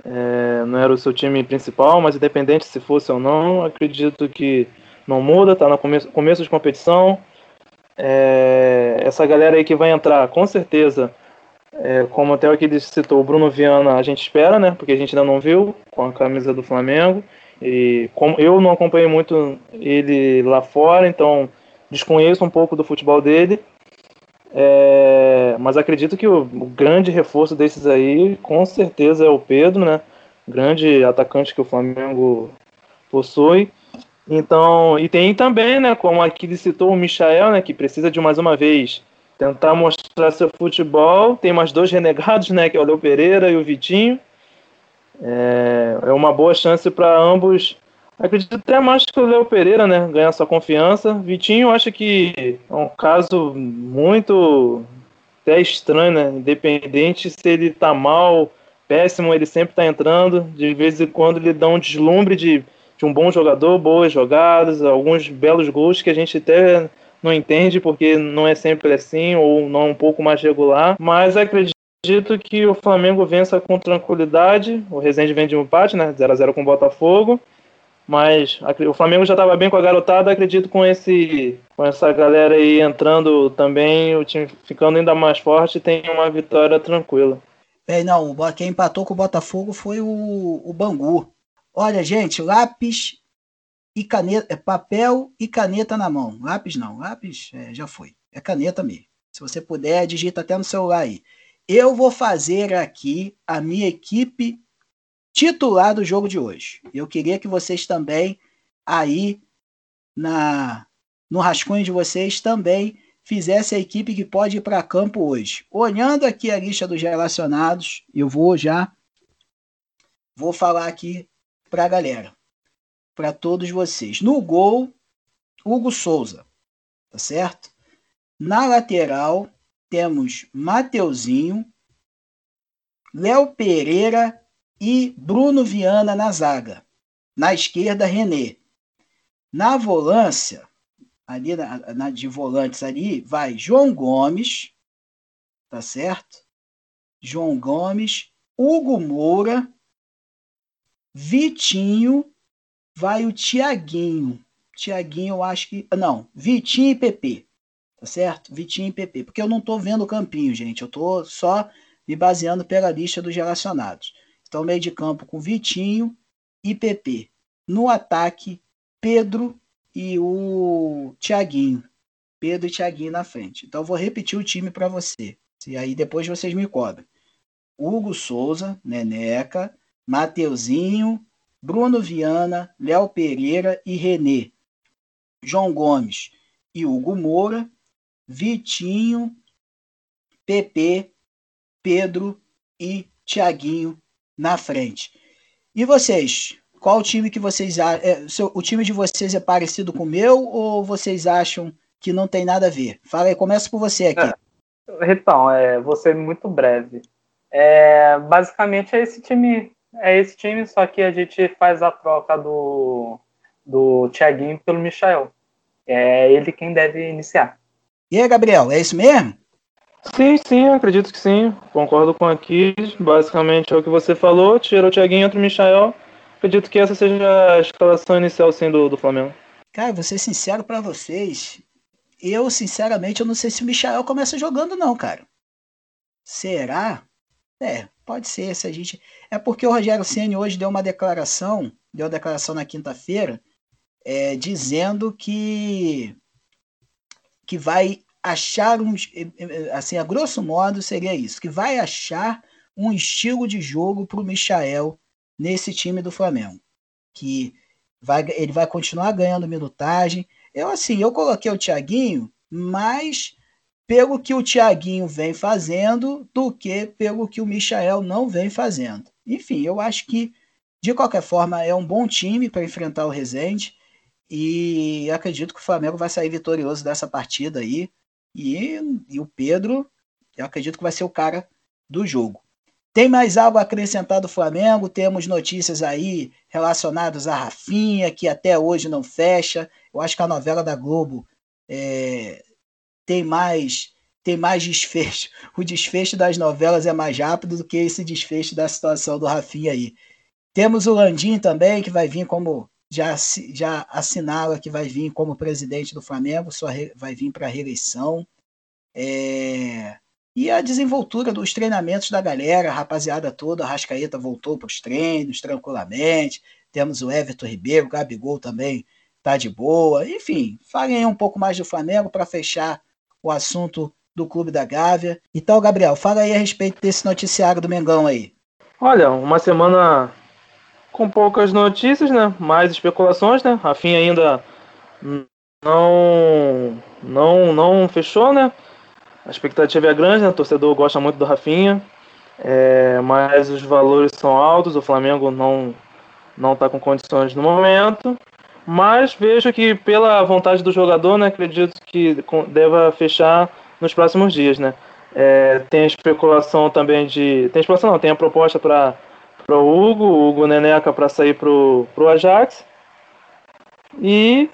É, não era o seu time principal, mas independente se fosse ou não, acredito que não muda, está no começo, começo de competição. É, essa galera aí que vai entrar, com certeza, é, como até aqui citou, o Bruno Viana, a gente espera, né? Porque a gente ainda não viu com a camisa do Flamengo. E como eu não acompanhei muito ele lá fora, então desconheço um pouco do futebol dele. É, mas acredito que o, o, grande reforço desses aí, com certeza, é o Pedro, né? Grande atacante que o Flamengo possui. Então, e tem também, né, como aqui ele citou o Michael, né, que precisa de mais uma vez tentar mostrar seu futebol. Tem mais dois renegados, né, que é o Léo Pereira e o Vitinho. É, é uma boa chance para ambos. Acredito até mais que o Léo Pereira, né? Ganhar sua confiança. Vitinho, acho que é um caso muito até estranho, né? Independente se ele tá mal, péssimo, ele sempre tá entrando. De vez em quando ele dá um deslumbre de, de um bom jogador, boas jogadas, alguns belos gols que a gente até não entende porque não é sempre assim ou não é um pouco mais regular. Mas acredito que o Flamengo vença com tranquilidade. O Resende vem de um empate, né? 0x0 com o Botafogo. Mas o Flamengo já estava bem com a garotada. Acredito com esse com essa galera aí entrando também, o time ficando ainda mais forte, tem uma vitória tranquila. É, não, quem empatou com o Botafogo foi o, o Bangu. Olha, gente, lápis e caneta, é papel e caneta na mão. Lápis não, lápis é, já foi. É caneta mesmo. Se você puder, digita até no celular aí. Eu vou fazer aqui a minha equipe titular do jogo de hoje. Eu queria que vocês também aí na no rascunho de vocês também fizessem a equipe que pode ir para campo hoje. Olhando aqui a lista dos relacionados, eu vou já vou falar aqui para a galera, para todos vocês. No gol, Hugo Souza, tá certo? Na lateral, temos Mateuzinho, Léo Pereira e Bruno Viana na zaga. Na esquerda, René. Na volância, ali na, na, de volantes ali, vai João Gomes, tá certo? João Gomes, Hugo Moura, Vitinho, vai o Tiaguinho. Tiaguinho, eu acho que. Não, Vitinho e PP tá certo? Vitinho e PP. Porque eu não tô vendo o campinho, gente. Eu tô só me baseando pela lista dos relacionados. Então, meio de campo com Vitinho e PP. No ataque, Pedro e o Thiaguinho. Pedro e Thiaguinho na frente. Então, eu vou repetir o time para você. E aí depois vocês me cobrem. Hugo Souza, Neneca, Mateuzinho, Bruno Viana, Léo Pereira e Renê. João Gomes e Hugo Moura, Vitinho, PP, Pedro e Tiaguinho na frente. E vocês? Qual o time que vocês é, o time de vocês é parecido com o meu ou vocês acham que não tem nada a ver? Fala aí, começa por você aqui. É, então, é, vou ser muito breve. É, basicamente é esse time, é esse time, só que a gente faz a troca do do Thiaguinho pelo Michel. É ele quem deve iniciar. E aí, Gabriel, é isso mesmo? Sim, sim, acredito que sim. Concordo com aqui. Basicamente é o que você falou. Tira o Thiaguinho, entra o Michael. Acredito que essa seja a escalação inicial, sim, do, do Flamengo. Cara, vou ser sincero para vocês. Eu, sinceramente, eu não sei se o Michael começa jogando, não, cara. Será? É, pode ser, se a gente. É porque o Rogério Ceni hoje deu uma declaração, deu uma declaração na quinta-feira, é, dizendo que que vai achar um, assim, a grosso modo seria isso, que vai achar um estilo de jogo para o Michael nesse time do Flamengo, que vai, ele vai continuar ganhando minutagem. Eu assim, eu coloquei o Thiaguinho, mais pelo que o Thiaguinho vem fazendo do que pelo que o Michael não vem fazendo. Enfim, eu acho que de qualquer forma é um bom time para enfrentar o Rezende e acredito que o Flamengo vai sair vitorioso dessa partida aí. E, e o Pedro, eu acredito que vai ser o cara do jogo. Tem mais algo a acrescentar do Flamengo? Temos notícias aí relacionadas a Rafinha, que até hoje não fecha. Eu acho que a novela da Globo é, tem mais tem mais desfecho. O desfecho das novelas é mais rápido do que esse desfecho da situação do Rafinha aí. Temos o Landim também, que vai vir como já, já assinala que vai vir como presidente do Flamengo, só vai vir para a reeleição. É, e a desenvoltura dos treinamentos da galera, a rapaziada toda, a Rascaeta voltou para os treinos tranquilamente. Temos o Everton Ribeiro, o Gabigol também tá de boa. Enfim, falem um pouco mais do Flamengo para fechar o assunto do Clube da Gávea. Então, Gabriel, fala aí a respeito desse noticiário do Mengão aí. Olha, uma semana com poucas notícias, né? Mais especulações, né? Rafinha ainda não não não fechou, né? A expectativa é grande, né? O torcedor gosta muito do Rafinha, é, mas os valores são altos, o Flamengo não não está com condições no momento. Mas vejo que pela vontade do jogador, né, acredito que deva fechar nos próximos dias, né? É, tem especulação também de, tem especulação não, tem a proposta para o Hugo, o Hugo Neneca para sair pro pro Ajax. E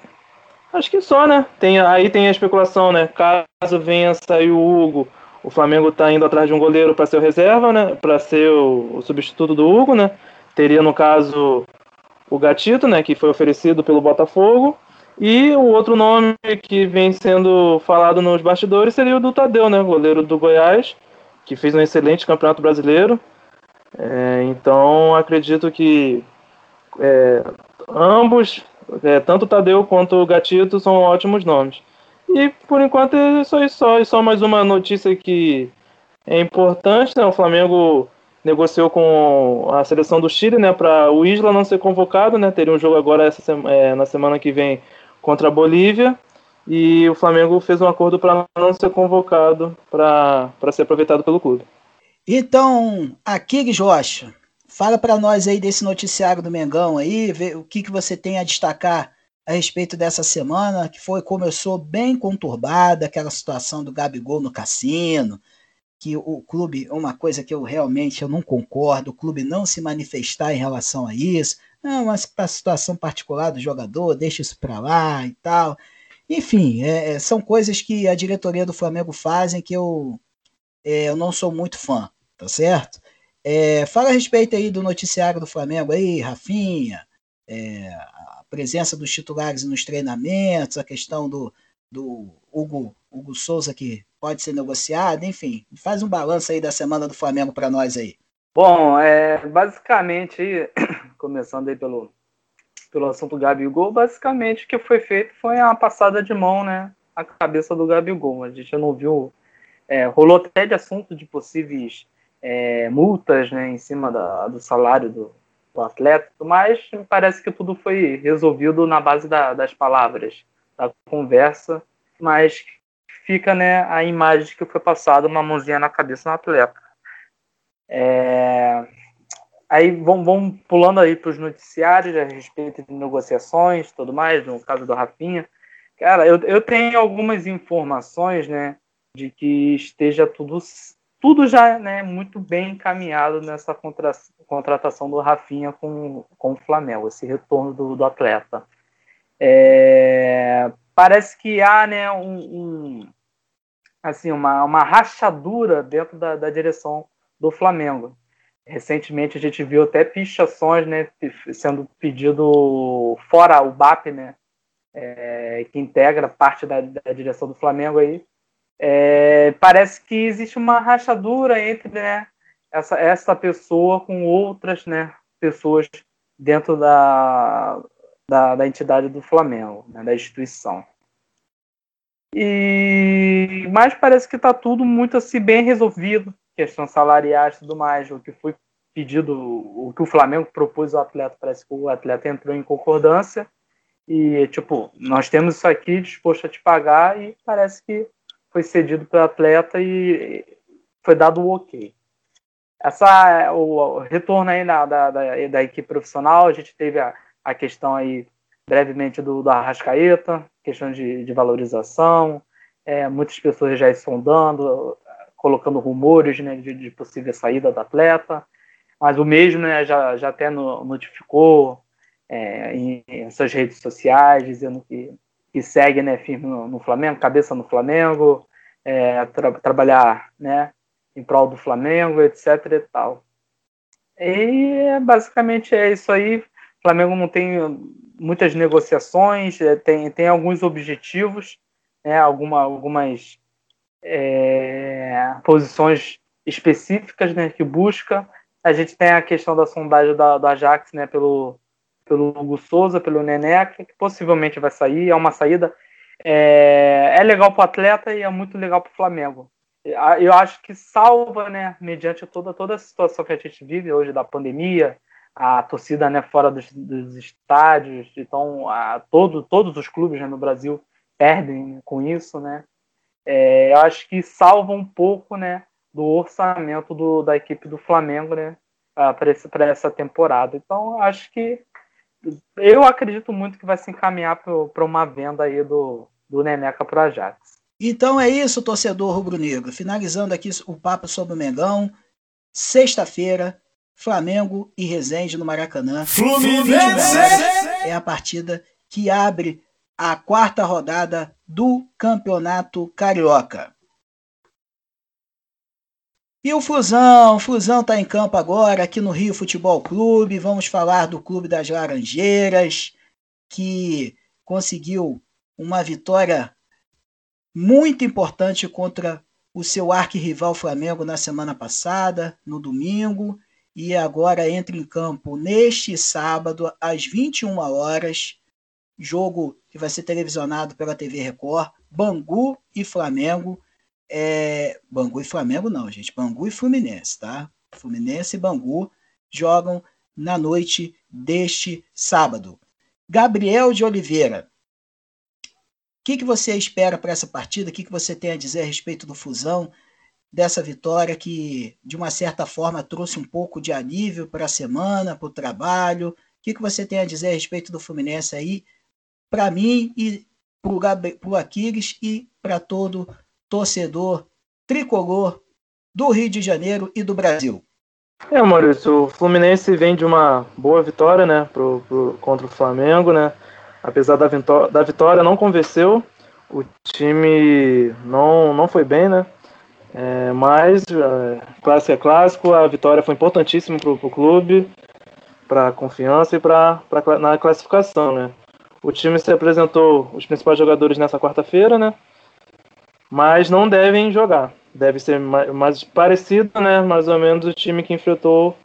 Acho que só, né? Tem, aí tem a especulação, né? Caso venha sair o Hugo, o Flamengo está indo atrás de um goleiro para ser o reserva, né? Para ser o, o, substituto do Hugo, né? Teria, no caso, o Gatito, né? Que foi oferecido pelo Botafogo. E o outro nome que vem sendo falado nos bastidores seria o do Tadeu, né? Goleiro do Goiás, que fez um excelente campeonato brasileiro. É, então, acredito que é, ambos é, tanto o Tadeu quanto o Gatito são ótimos nomes. E por enquanto é só isso. Só, só mais uma notícia que é importante, né? O Flamengo negociou com a seleção do Chile, né, para o Isla não ser convocado, né? Teria um jogo agora essa é, na semana que vem contra a Bolívia. E o Flamengo fez um acordo para não ser convocado para ser aproveitado pelo clube. Então, Aquiles Rocha, Fala para nós aí desse noticiário do Mengão aí, vê o que, que você tem a destacar a respeito dessa semana, que foi começou bem conturbada, aquela situação do Gabigol no cassino, que o clube, uma coisa que eu realmente eu não concordo, o clube não se manifestar em relação a isso. Não, mas para a situação particular do jogador, deixa isso para lá e tal. Enfim, é, é, são coisas que a diretoria do Flamengo fazem que eu, é, eu não sou muito fã, tá certo? É, fala a respeito aí do noticiário do Flamengo aí, Rafinha, é, a presença dos titulares nos treinamentos, a questão do, do Hugo, Hugo Souza que pode ser negociado, enfim, faz um balanço aí da semana do Flamengo para nós aí. Bom, é, basicamente, começando aí pelo, pelo assunto Gabigol, basicamente o que foi feito foi uma passada de mão, né, a cabeça do Gabigol. A gente não viu, é, rolou até de assunto de possíveis é, multas né, em cima da, do salário do, do, atleta, mas parece que tudo foi resolvido na base da, das palavras, da conversa, mas fica né, a imagem que foi passada uma mãozinha na cabeça do atleta. É, aí vamos, pulando aí para os noticiários a respeito de negociações tudo mais, no caso do Rafinha. Cara, eu, eu tenho algumas informações, né, de que esteja tudo tudo já né, muito bem encaminhado nessa contra, contratação do Rafinha com, com o Flamengo, esse retorno do, do atleta. É, parece que há né, um, um, assim, uma, uma rachadura dentro da, da direção do Flamengo. Recentemente a gente viu até pichações né, sendo pedido fora o BAP, né, é, que integra parte da, da direção do Flamengo aí, é, parece que existe uma rachadura entre né, essa, essa pessoa com outras né, pessoas dentro da, da, da entidade do Flamengo, né, da instituição. E mas parece que está tudo muito assim bem resolvido, questão salariais e tudo mais, o que foi pedido, o que o Flamengo propôs ao atleta, parece que o atleta entrou em concordância e tipo, nós temos isso aqui disposto a te pagar e parece que foi cedido para o atleta e foi dado o ok. Essa, o, retorno aí da, da, da, da, equipe profissional, a gente teve a, a questão aí brevemente do, do Arrascaeta, questão de, de valorização, é, muitas pessoas já sondando, colocando rumores né, de, de, possível saída do atleta, mas o mesmo né, já, já até no, notificou é, em, em, suas redes sociais, dizendo que, que segue né, firme no, no Flamengo, cabeça no Flamengo, é, tra trabalhar né, em prol do Flamengo, etc. e tal. E basicamente é isso aí. O Flamengo não tem muitas negociações, é, tem, tem alguns objetivos, né, alguma, algumas é, posições específicas né, que busca. A gente tem a questão da sondagem da, do Ajax né, pelo, pelo Hugo Souza, pelo Neneca, que possivelmente vai sair. É uma saída. É, é legal para o atleta e é muito legal para o Flamengo. Eu acho que salva, né, mediante toda, toda a situação que a gente vive hoje da pandemia, a torcida né, fora dos, dos estádios, então a, todo, todos os clubes né, no Brasil perdem com isso, né? É, eu acho que salva um pouco, né, do orçamento do, da equipe do Flamengo, né, para essa temporada. Então, acho que eu acredito muito que vai se encaminhar para uma venda aí do, do Neneca para o Ajax. Então é isso, torcedor rubro-negro. Finalizando aqui o papo sobre o Mengão. Sexta-feira, Flamengo e Resende no Maracanã. Fluminense! É a partida que abre a quarta rodada do Campeonato Carioca. E o Fusão, o Fusão está em campo agora aqui no Rio Futebol Clube. Vamos falar do Clube das Laranjeiras, que conseguiu uma vitória muito importante contra o seu arquirrival Flamengo na semana passada, no domingo, e agora entra em campo neste sábado, às 21 horas, jogo que vai ser televisionado pela TV Record, Bangu e Flamengo. É... Bangu e Flamengo não, gente, Bangu e Fluminense, tá? Fluminense e Bangu jogam na noite deste sábado. Gabriel de Oliveira, o que, que você espera para essa partida? O que, que você tem a dizer a respeito do Fusão? Dessa vitória que, de uma certa forma, trouxe um pouco de alívio para a semana, para o trabalho. O que, que você tem a dizer a respeito do Fluminense aí, para mim e para o Aquiles e para todo torcedor tricolor do Rio de Janeiro e do Brasil? É, Maurício, o Fluminense vem de uma boa vitória, né, pro, pro, contra o Flamengo, né? Apesar da, da vitória, não convenceu. O time não, não foi bem, né? É, mas, é, clássico é clássico, a vitória foi importantíssima para o clube, para a confiança e para na classificação, né? O time se apresentou os principais jogadores nessa quarta-feira, né? Mas não devem jogar. Deve ser mais, mais parecido, né? Mais ou menos o time que enfrentou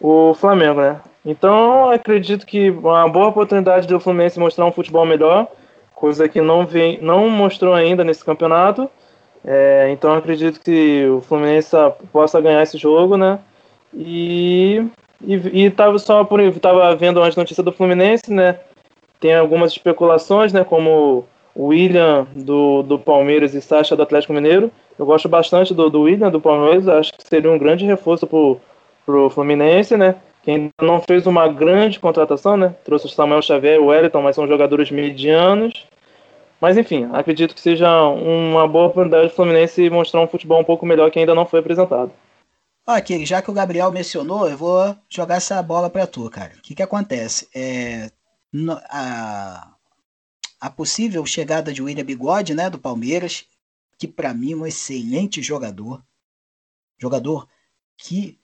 o Flamengo, né? Então, acredito que uma boa oportunidade do Fluminense mostrar um futebol melhor, coisa que não, vem, não mostrou ainda nesse campeonato. É, então acredito que o Fluminense possa ganhar esse jogo, né? E, e, e tava só por tava vendo as notícias do Fluminense, né? Tem algumas especulações, né? Como o William do, do Palmeiras e Sacha do Atlético Mineiro. Eu gosto bastante do, do William do Palmeiras, acho que seria um grande reforço pro, pro Fluminense, né? Que ainda não fez uma grande contratação, né? Trouxe o Samuel Xavier e o Wellington, mas são jogadores medianos. Mas enfim, acredito que seja uma boa oportunidade do Fluminense mostrar um futebol um pouco melhor que ainda não foi apresentado. Ok, já que o Gabriel mencionou, eu vou jogar essa bola para tu, cara. O que, que acontece? É, a, a possível chegada de William Bigode, né, do Palmeiras, que para mim é um excelente jogador, jogador que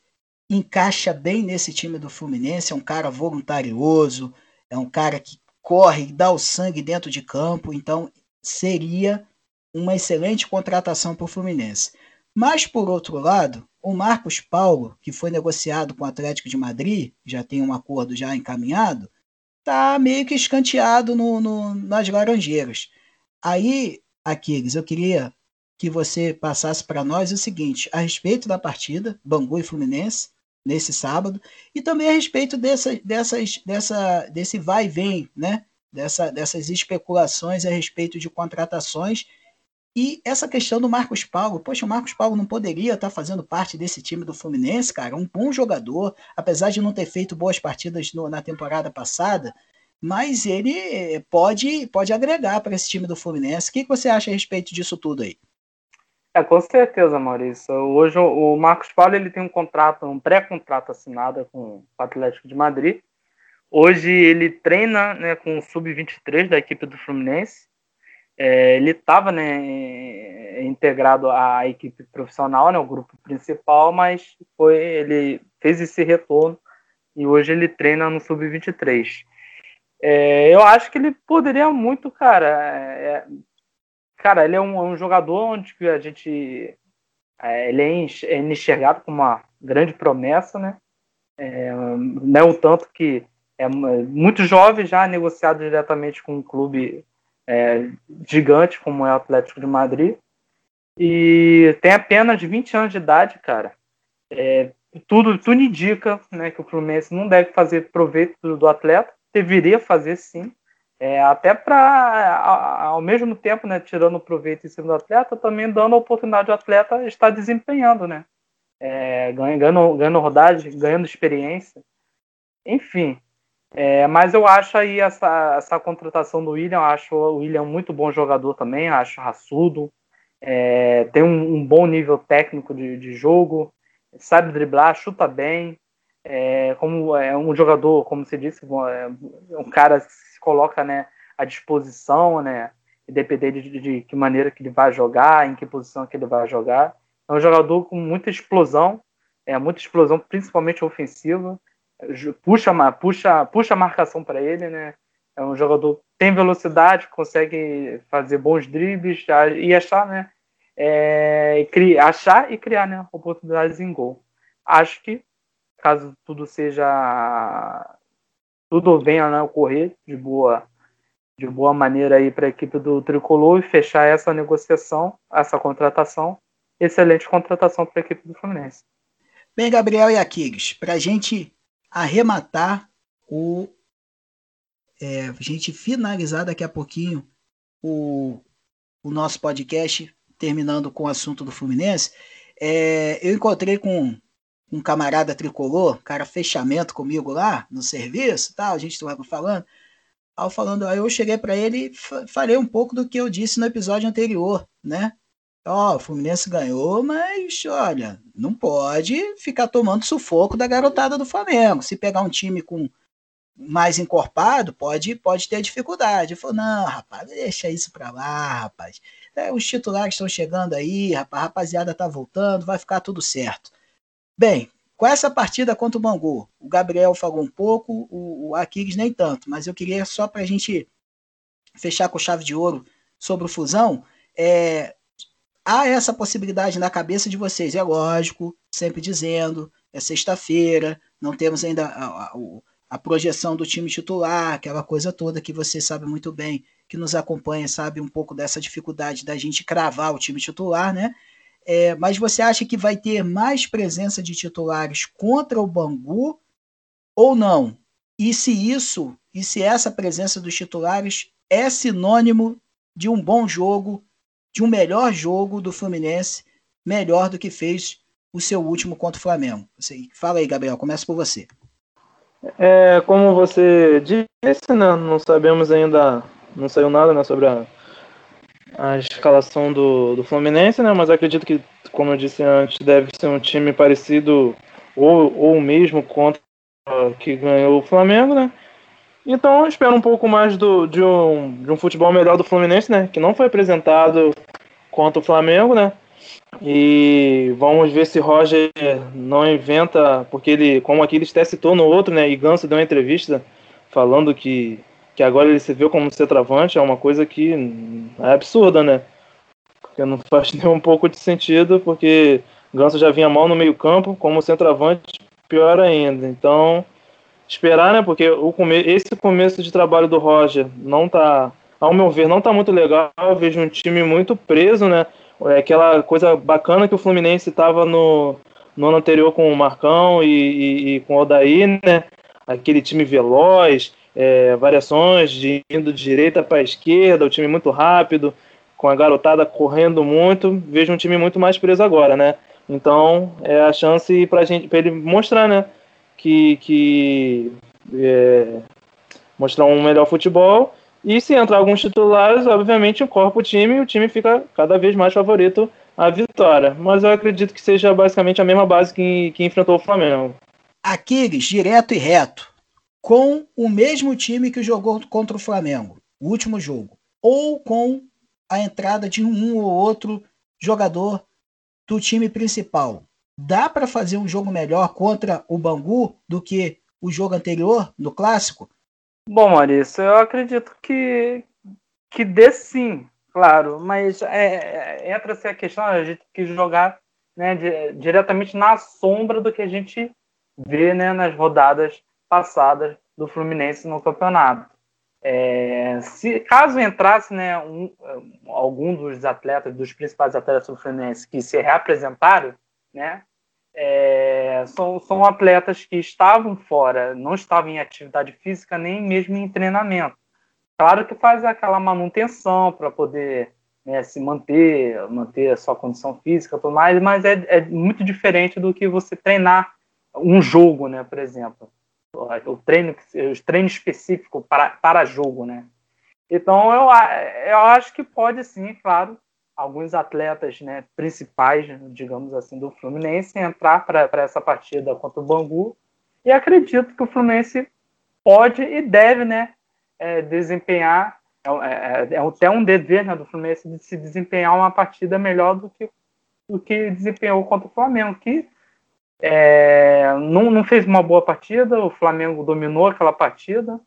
encaixa bem nesse time do Fluminense, é um cara voluntarioso, é um cara que corre, dá o sangue dentro de campo, então seria uma excelente contratação para o Fluminense. Mas, por outro lado, o Marcos Paulo, que foi negociado com o Atlético de Madrid, já tem um acordo já encaminhado, está meio que escanteado no, no, nas Laranjeiras. Aí, Aquiles, eu queria que você passasse para nós o seguinte, a respeito da partida, Bangu e Fluminense, nesse sábado, e também a respeito dessa, dessas, dessa, desse vai e vem, né? Dessa, dessas especulações a respeito de contratações e essa questão do Marcos Paulo, poxa, o Marcos Paulo não poderia estar fazendo parte desse time do Fluminense, cara, um bom jogador, apesar de não ter feito boas partidas no, na temporada passada, mas ele pode, pode agregar para esse time do Fluminense. O que, que você acha a respeito disso tudo aí? É, com certeza, Maurício. Hoje o Marcos Paulo ele tem um contrato, um pré-contrato assinado com o Atlético de Madrid. Hoje ele treina né, com o sub-23 da equipe do Fluminense. É, ele estava né, integrado à equipe profissional, né, o grupo principal, mas foi ele fez esse retorno e hoje ele treina no sub-23. É, eu acho que ele poderia muito, cara. É, cara, ele é um, um, jogador onde a gente é, ele é, é enxergado como uma grande promessa, né? É, não tanto que é muito jovem já negociado diretamente com um clube é, gigante como é o Atlético de Madrid. E tem apenas 20 anos de idade, cara. É, tudo, tudo indica né, que o Fluminense não deve fazer proveito do, do atleta, deveria fazer sim. É, até para, ao mesmo tempo, né, tirando proveito em cima do atleta, também dando a oportunidade ao atleta estar desempenhando, né? É, ganhando, ganhando rodagem, ganhando experiência. Enfim, é, mas eu acho aí essa, essa contratação do William, acho o William muito bom jogador também, acho raçudo, é, tem um, um, bom nível técnico de, de, jogo, sabe driblar, chuta bem, é, como é um jogador, como você disse, é um cara coloca né, à disposição, né, independente de, de, que maneira que ele vai jogar, em que posição que ele vai jogar. É um jogador com muita explosão, é muita explosão, principalmente ofensiva puxa, puxa, puxa a marcação para ele, né? É um jogador que tem velocidade, consegue fazer bons dribles e achar, né? É, criar, achar e criar né, oportunidades em gol. Acho que, caso tudo seja. Tudo venha né, ocorrer de boa, de boa maneira aí para a equipe do Tricolor e fechar essa negociação, essa contratação. Excelente contratação para a equipe do Fluminense. Bem, Gabriel e Aquiles, para a gente arrematar o. É, a gente finalizar daqui a pouquinho o, o nosso podcast, terminando com o assunto do Fluminense. É, eu encontrei com um camarada tricolor, cara, fechamento comigo lá no serviço, tal, a gente estava falando. Aí, falando, aí eu cheguei para ele e falei um pouco do que eu disse no episódio anterior, né? Ó, o Fluminense ganhou, mas olha, não pode ficar tomando sufoco da garotada do Flamengo. Se pegar um time com mais encorpado, pode, pode ter dificuldade. Ele falou, não, rapaz, deixa isso pra lá, rapaz. É, os titulares estão chegando aí, rapaz, a rapaziada tá voltando, vai ficar tudo certo. Bem, com essa partida contra o Bangu, o Gabriel falou um pouco, o, o Aquiles nem tanto, mas eu queria só pra gente fechar com chave de ouro sobre o Fusão, é, há essa possibilidade na cabeça de vocês, é lógico, sempre dizendo, é sexta-feira, não temos ainda a, a, a, projeção do time titular, aquela coisa toda que você sabe muito bem, que nos acompanha, sabe um pouco dessa dificuldade da gente cravar o time titular, né? É, mas você acha que vai ter mais presença de titulares contra o Bangu ou não? E se isso, e se essa presença dos titulares é sinônimo de um bom jogo de um melhor jogo do Fluminense, melhor do que fez o seu último contra o Flamengo. Fala aí, Gabriel, começa por você. É, como você disse, né, não sabemos ainda, não saiu nada né, sobre a, a escalação do, do Fluminense, né, mas acredito que, como eu disse antes, deve ser um time parecido ou, ou mesmo contra que ganhou o Flamengo, né? Então eu espero um pouco mais do, de, um, de um futebol melhor do Fluminense, né? Que não foi apresentado contra o Flamengo, né? E vamos ver se Roger não inventa, porque ele, como aqui ele até citou no outro, né? E Ganso deu uma entrevista falando que, que agora ele se vê como centroavante, é uma coisa que é absurda, né? porque não faz nem um pouco de sentido, porque Ganso já vinha mal no meio campo, como centroavante, pior ainda. Então, esperar, né? Porque o come esse começo de trabalho do Roger não tá, ao meu ver, não tá muito legal. Eu vejo um time muito preso, né? É aquela coisa bacana que o Fluminense estava no, no ano anterior com o Marcão e, e, e com o Odaí, né? Aquele time veloz, é, variações de indo de direita para esquerda, o time muito rápido, com a garotada correndo muito. Vejo um time muito mais preso agora, né? Então é a chance para gente, para ele mostrar, né? Que, que é, mostrar um melhor futebol e se entrar alguns titulares, obviamente corpo o time e o time fica cada vez mais favorito à vitória. Mas eu acredito que seja basicamente a mesma base que, que enfrentou o Flamengo. Aquiles, direto e reto, com o mesmo time que jogou contra o Flamengo, o último jogo, ou com a entrada de um ou outro jogador do time principal. Dá para fazer um jogo melhor contra o Bangu do que o jogo anterior, no clássico? Bom, Maurício, eu acredito que, que dê sim, claro, mas é, é entra-se a questão, a gente que jogar né, de, diretamente na sombra do que a gente vê né, nas rodadas passadas do Fluminense no campeonato. É, se caso entrasse né, um, algum dos atletas, dos principais atletas do Fluminense que se reapresentaram, né, é, são, são atletas que estavam fora, não estavam em atividade física nem mesmo em treinamento. Claro que faz aquela manutenção para poder né, se manter, manter a sua condição física, tudo mais, mas é, é muito diferente do que você treinar um jogo, né, por exemplo, o treino, o treino específico para, para jogo, né. Então eu, eu acho que pode sim, claro, alguns atletas né, principais, digamos assim, do Fluminense entrar para essa partida contra o Bangu. E acredito que o Fluminense pode e deve né, é, desempenhar, é, é, é, até um dever né, do Fluminense de se desempenhar uma partida melhor do que, do que desempenhou contra o Flamengo, que é, não, não fez uma boa partida, o Flamengo dominou aquela partida,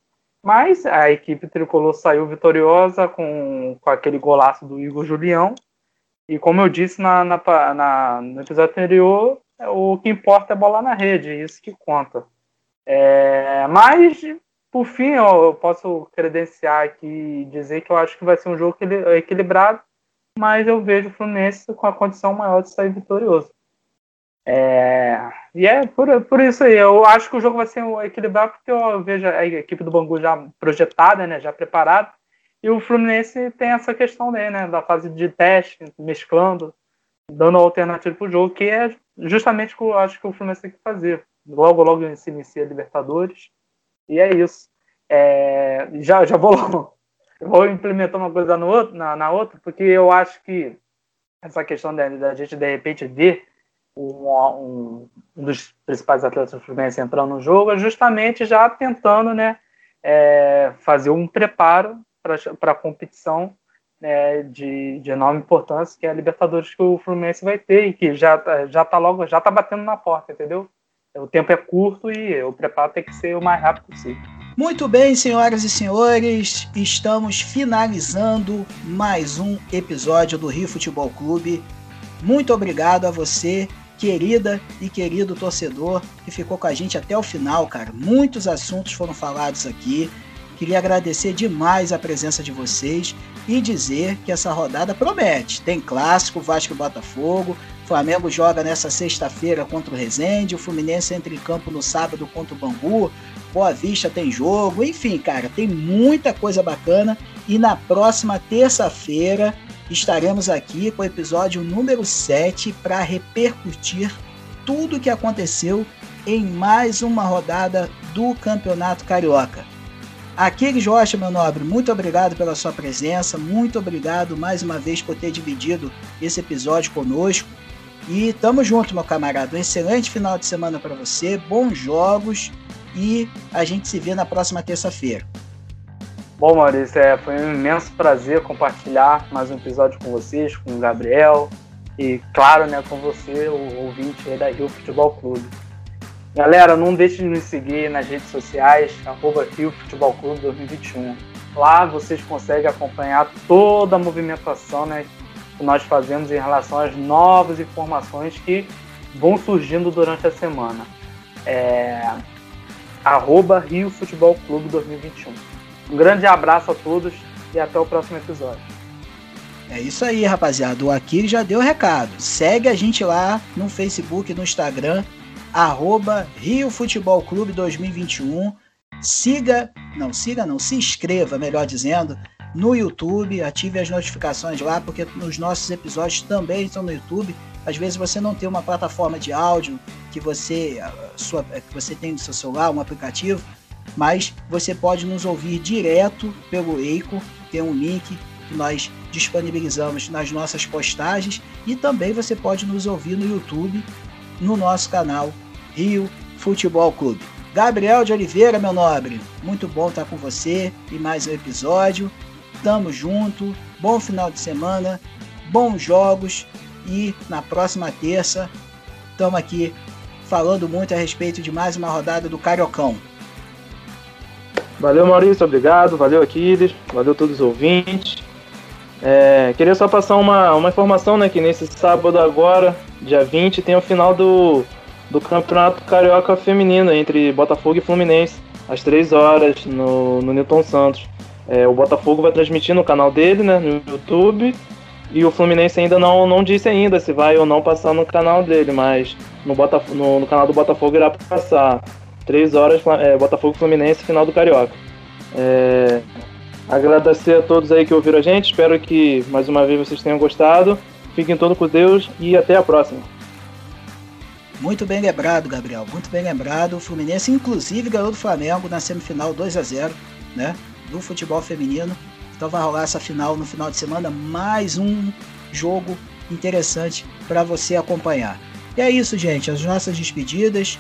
mas a equipe tricolor saiu vitoriosa com, com aquele golaço do Igor Julião. E como eu disse na, na, na, no episódio anterior, o que importa é bola na rede, é isso que conta. É, mas, por fim, eu, eu posso credenciar aqui e dizer que eu acho que vai ser um jogo equilibrado, mas eu vejo o Fluminense com a condição maior de sair vitorioso. É, e é por, por isso aí, eu acho que o jogo vai ser equilibrado porque eu vejo a equipe do Bangu já projetada, né, já preparada, e o Fluminense tem essa questão dele, né, da fase de teste, mesclando, dando alternativa para o jogo, que é justamente o que eu acho que o Fluminense tem que fazer. Logo, logo se inicia a Libertadores, e é isso. É, já, já vou, vou implementar uma coisa no outro, na, na outra, porque eu acho que essa questão da, da gente, de repente, ver um, um, dos principais atletas do Fluminense entrando no jogo, é justamente já tentando né, é, fazer um preparo para a competição né, de, de enorme importância, que é a Libertadores que o Fluminense vai ter e que já, já tá logo, já tá batendo na porta, entendeu? O tempo é curto e o preparo tem que ser o mais rápido possível. Muito bem, senhoras e senhores, estamos finalizando mais um episódio do Rio Futebol Clube. Muito obrigado a você querida e querido torcedor que ficou com a gente até o final, cara. Muitos assuntos foram falados aqui. Queria agradecer demais a presença de vocês e dizer que essa rodada promete. Tem clássico, Vasco e Botafogo. Flamengo joga nessa sexta-feira contra o Resende. O Fluminense entra em campo no sábado contra o Bangu. Boa Vista tem jogo. Enfim, cara, tem muita coisa bacana. E na próxima terça-feira estaremos aqui com o episódio número 7 para repercutir tudo o que aconteceu em mais uma rodada do Campeonato Carioca. Aquiles Rocha, meu nobre, muito obrigado pela sua presença, muito obrigado mais uma vez por ter dividido esse episódio conosco. E tamo junto, meu camarada. Um excelente final de semana para você, bons jogos e a gente se vê na próxima terça-feira. Bom, Maurício, é, foi um imenso prazer compartilhar mais um episódio com vocês, com o Gabriel e, claro, né, com você, o ouvinte da Rio Futebol Clube. Galera, não deixe de nos seguir nas redes sociais, arroba Rio Futebol Clube 2021. Lá vocês conseguem acompanhar toda a movimentação né, que nós fazemos em relação às novas informações que vão surgindo durante a semana. É, arroba Rio Futebol Clube 2021. Um grande abraço a todos e até o próximo episódio. É isso aí, rapaziada. O Aquiles já deu o recado. Segue a gente lá no Facebook, no Instagram, arroba Rio Futebol Clube 2021. Siga, não, siga não, se inscreva, melhor dizendo, no YouTube, ative as notificações lá, porque os nossos episódios também estão no YouTube. Às vezes você não tem uma plataforma de áudio que você, sua, que você tem no seu celular, um aplicativo, mas você pode nos ouvir direto pelo Eico, tem um link que nós disponibilizamos nas nossas postagens e também você pode nos ouvir no YouTube, no nosso canal Rio Futebol Clube. Gabriel de Oliveira, meu nobre, muito bom estar com você e mais um episódio. Tamo junto, bom final de semana, bons jogos e na próxima terça estamos aqui falando muito a respeito de mais uma rodada do Cariocão. Valeu, Maurício, obrigado. Valeu, Aquiles. Valeu todos os ouvintes. É, queria só passar uma, uma informação, né? Que nesse sábado agora, dia 20, tem o final do, do Campeonato Carioca Feminino entre Botafogo e Fluminense, às 3 horas, no, no Newton Santos. É, o Botafogo vai transmitir no canal dele, né? No YouTube. E o Fluminense ainda não, não disse ainda se vai ou não passar no canal dele, mas no, Botaf no, no canal do Botafogo irá passar. 3 horas, é, Botafogo Fluminense, final do Carioca. É, agradecer a todos aí que ouviram a gente. Espero que mais uma vez vocês tenham gostado. Fiquem todos com Deus e até a próxima. Muito bem lembrado, Gabriel. Muito bem lembrado. O Fluminense, inclusive, ganhou do Flamengo na semifinal 2 a 0 né? Do futebol feminino. Então vai rolar essa final no final de semana. Mais um jogo interessante para você acompanhar. E é isso, gente. As nossas despedidas.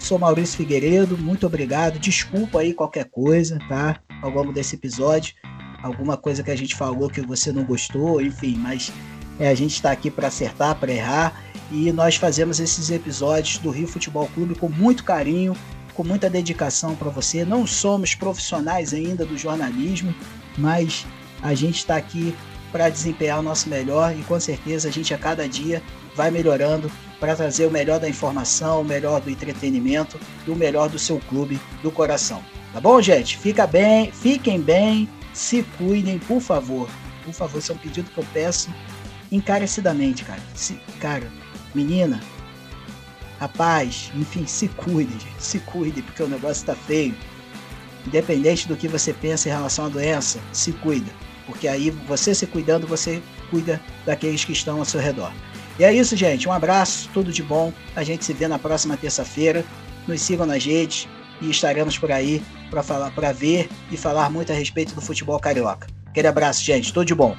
Sou Maurício Figueiredo, muito obrigado. Desculpa aí qualquer coisa, tá? Ao longo desse episódio, alguma coisa que a gente falou que você não gostou, enfim, mas é, a gente está aqui para acertar, para errar e nós fazemos esses episódios do Rio Futebol Clube com muito carinho, com muita dedicação para você. Não somos profissionais ainda do jornalismo, mas a gente está aqui para desempenhar o nosso melhor e com certeza a gente a cada dia vai melhorando para trazer o melhor da informação, o melhor do entretenimento e o melhor do seu clube do coração. Tá bom, gente? Fica bem, fiquem bem, se cuidem, por favor. Por favor, esse é um pedido que eu peço encarecidamente, cara. Se, cara, menina, rapaz, enfim, se cuide, gente. Se cuide, porque o negócio tá feio. Independente do que você pensa em relação à doença, se cuida. Porque aí você se cuidando, você cuida daqueles que estão ao seu redor. E é isso, gente. Um abraço, tudo de bom. A gente se vê na próxima terça-feira. Nos sigam nas redes e estaremos por aí para falar, para ver e falar muito a respeito do futebol carioca. Aquele abraço, gente. Tudo de bom.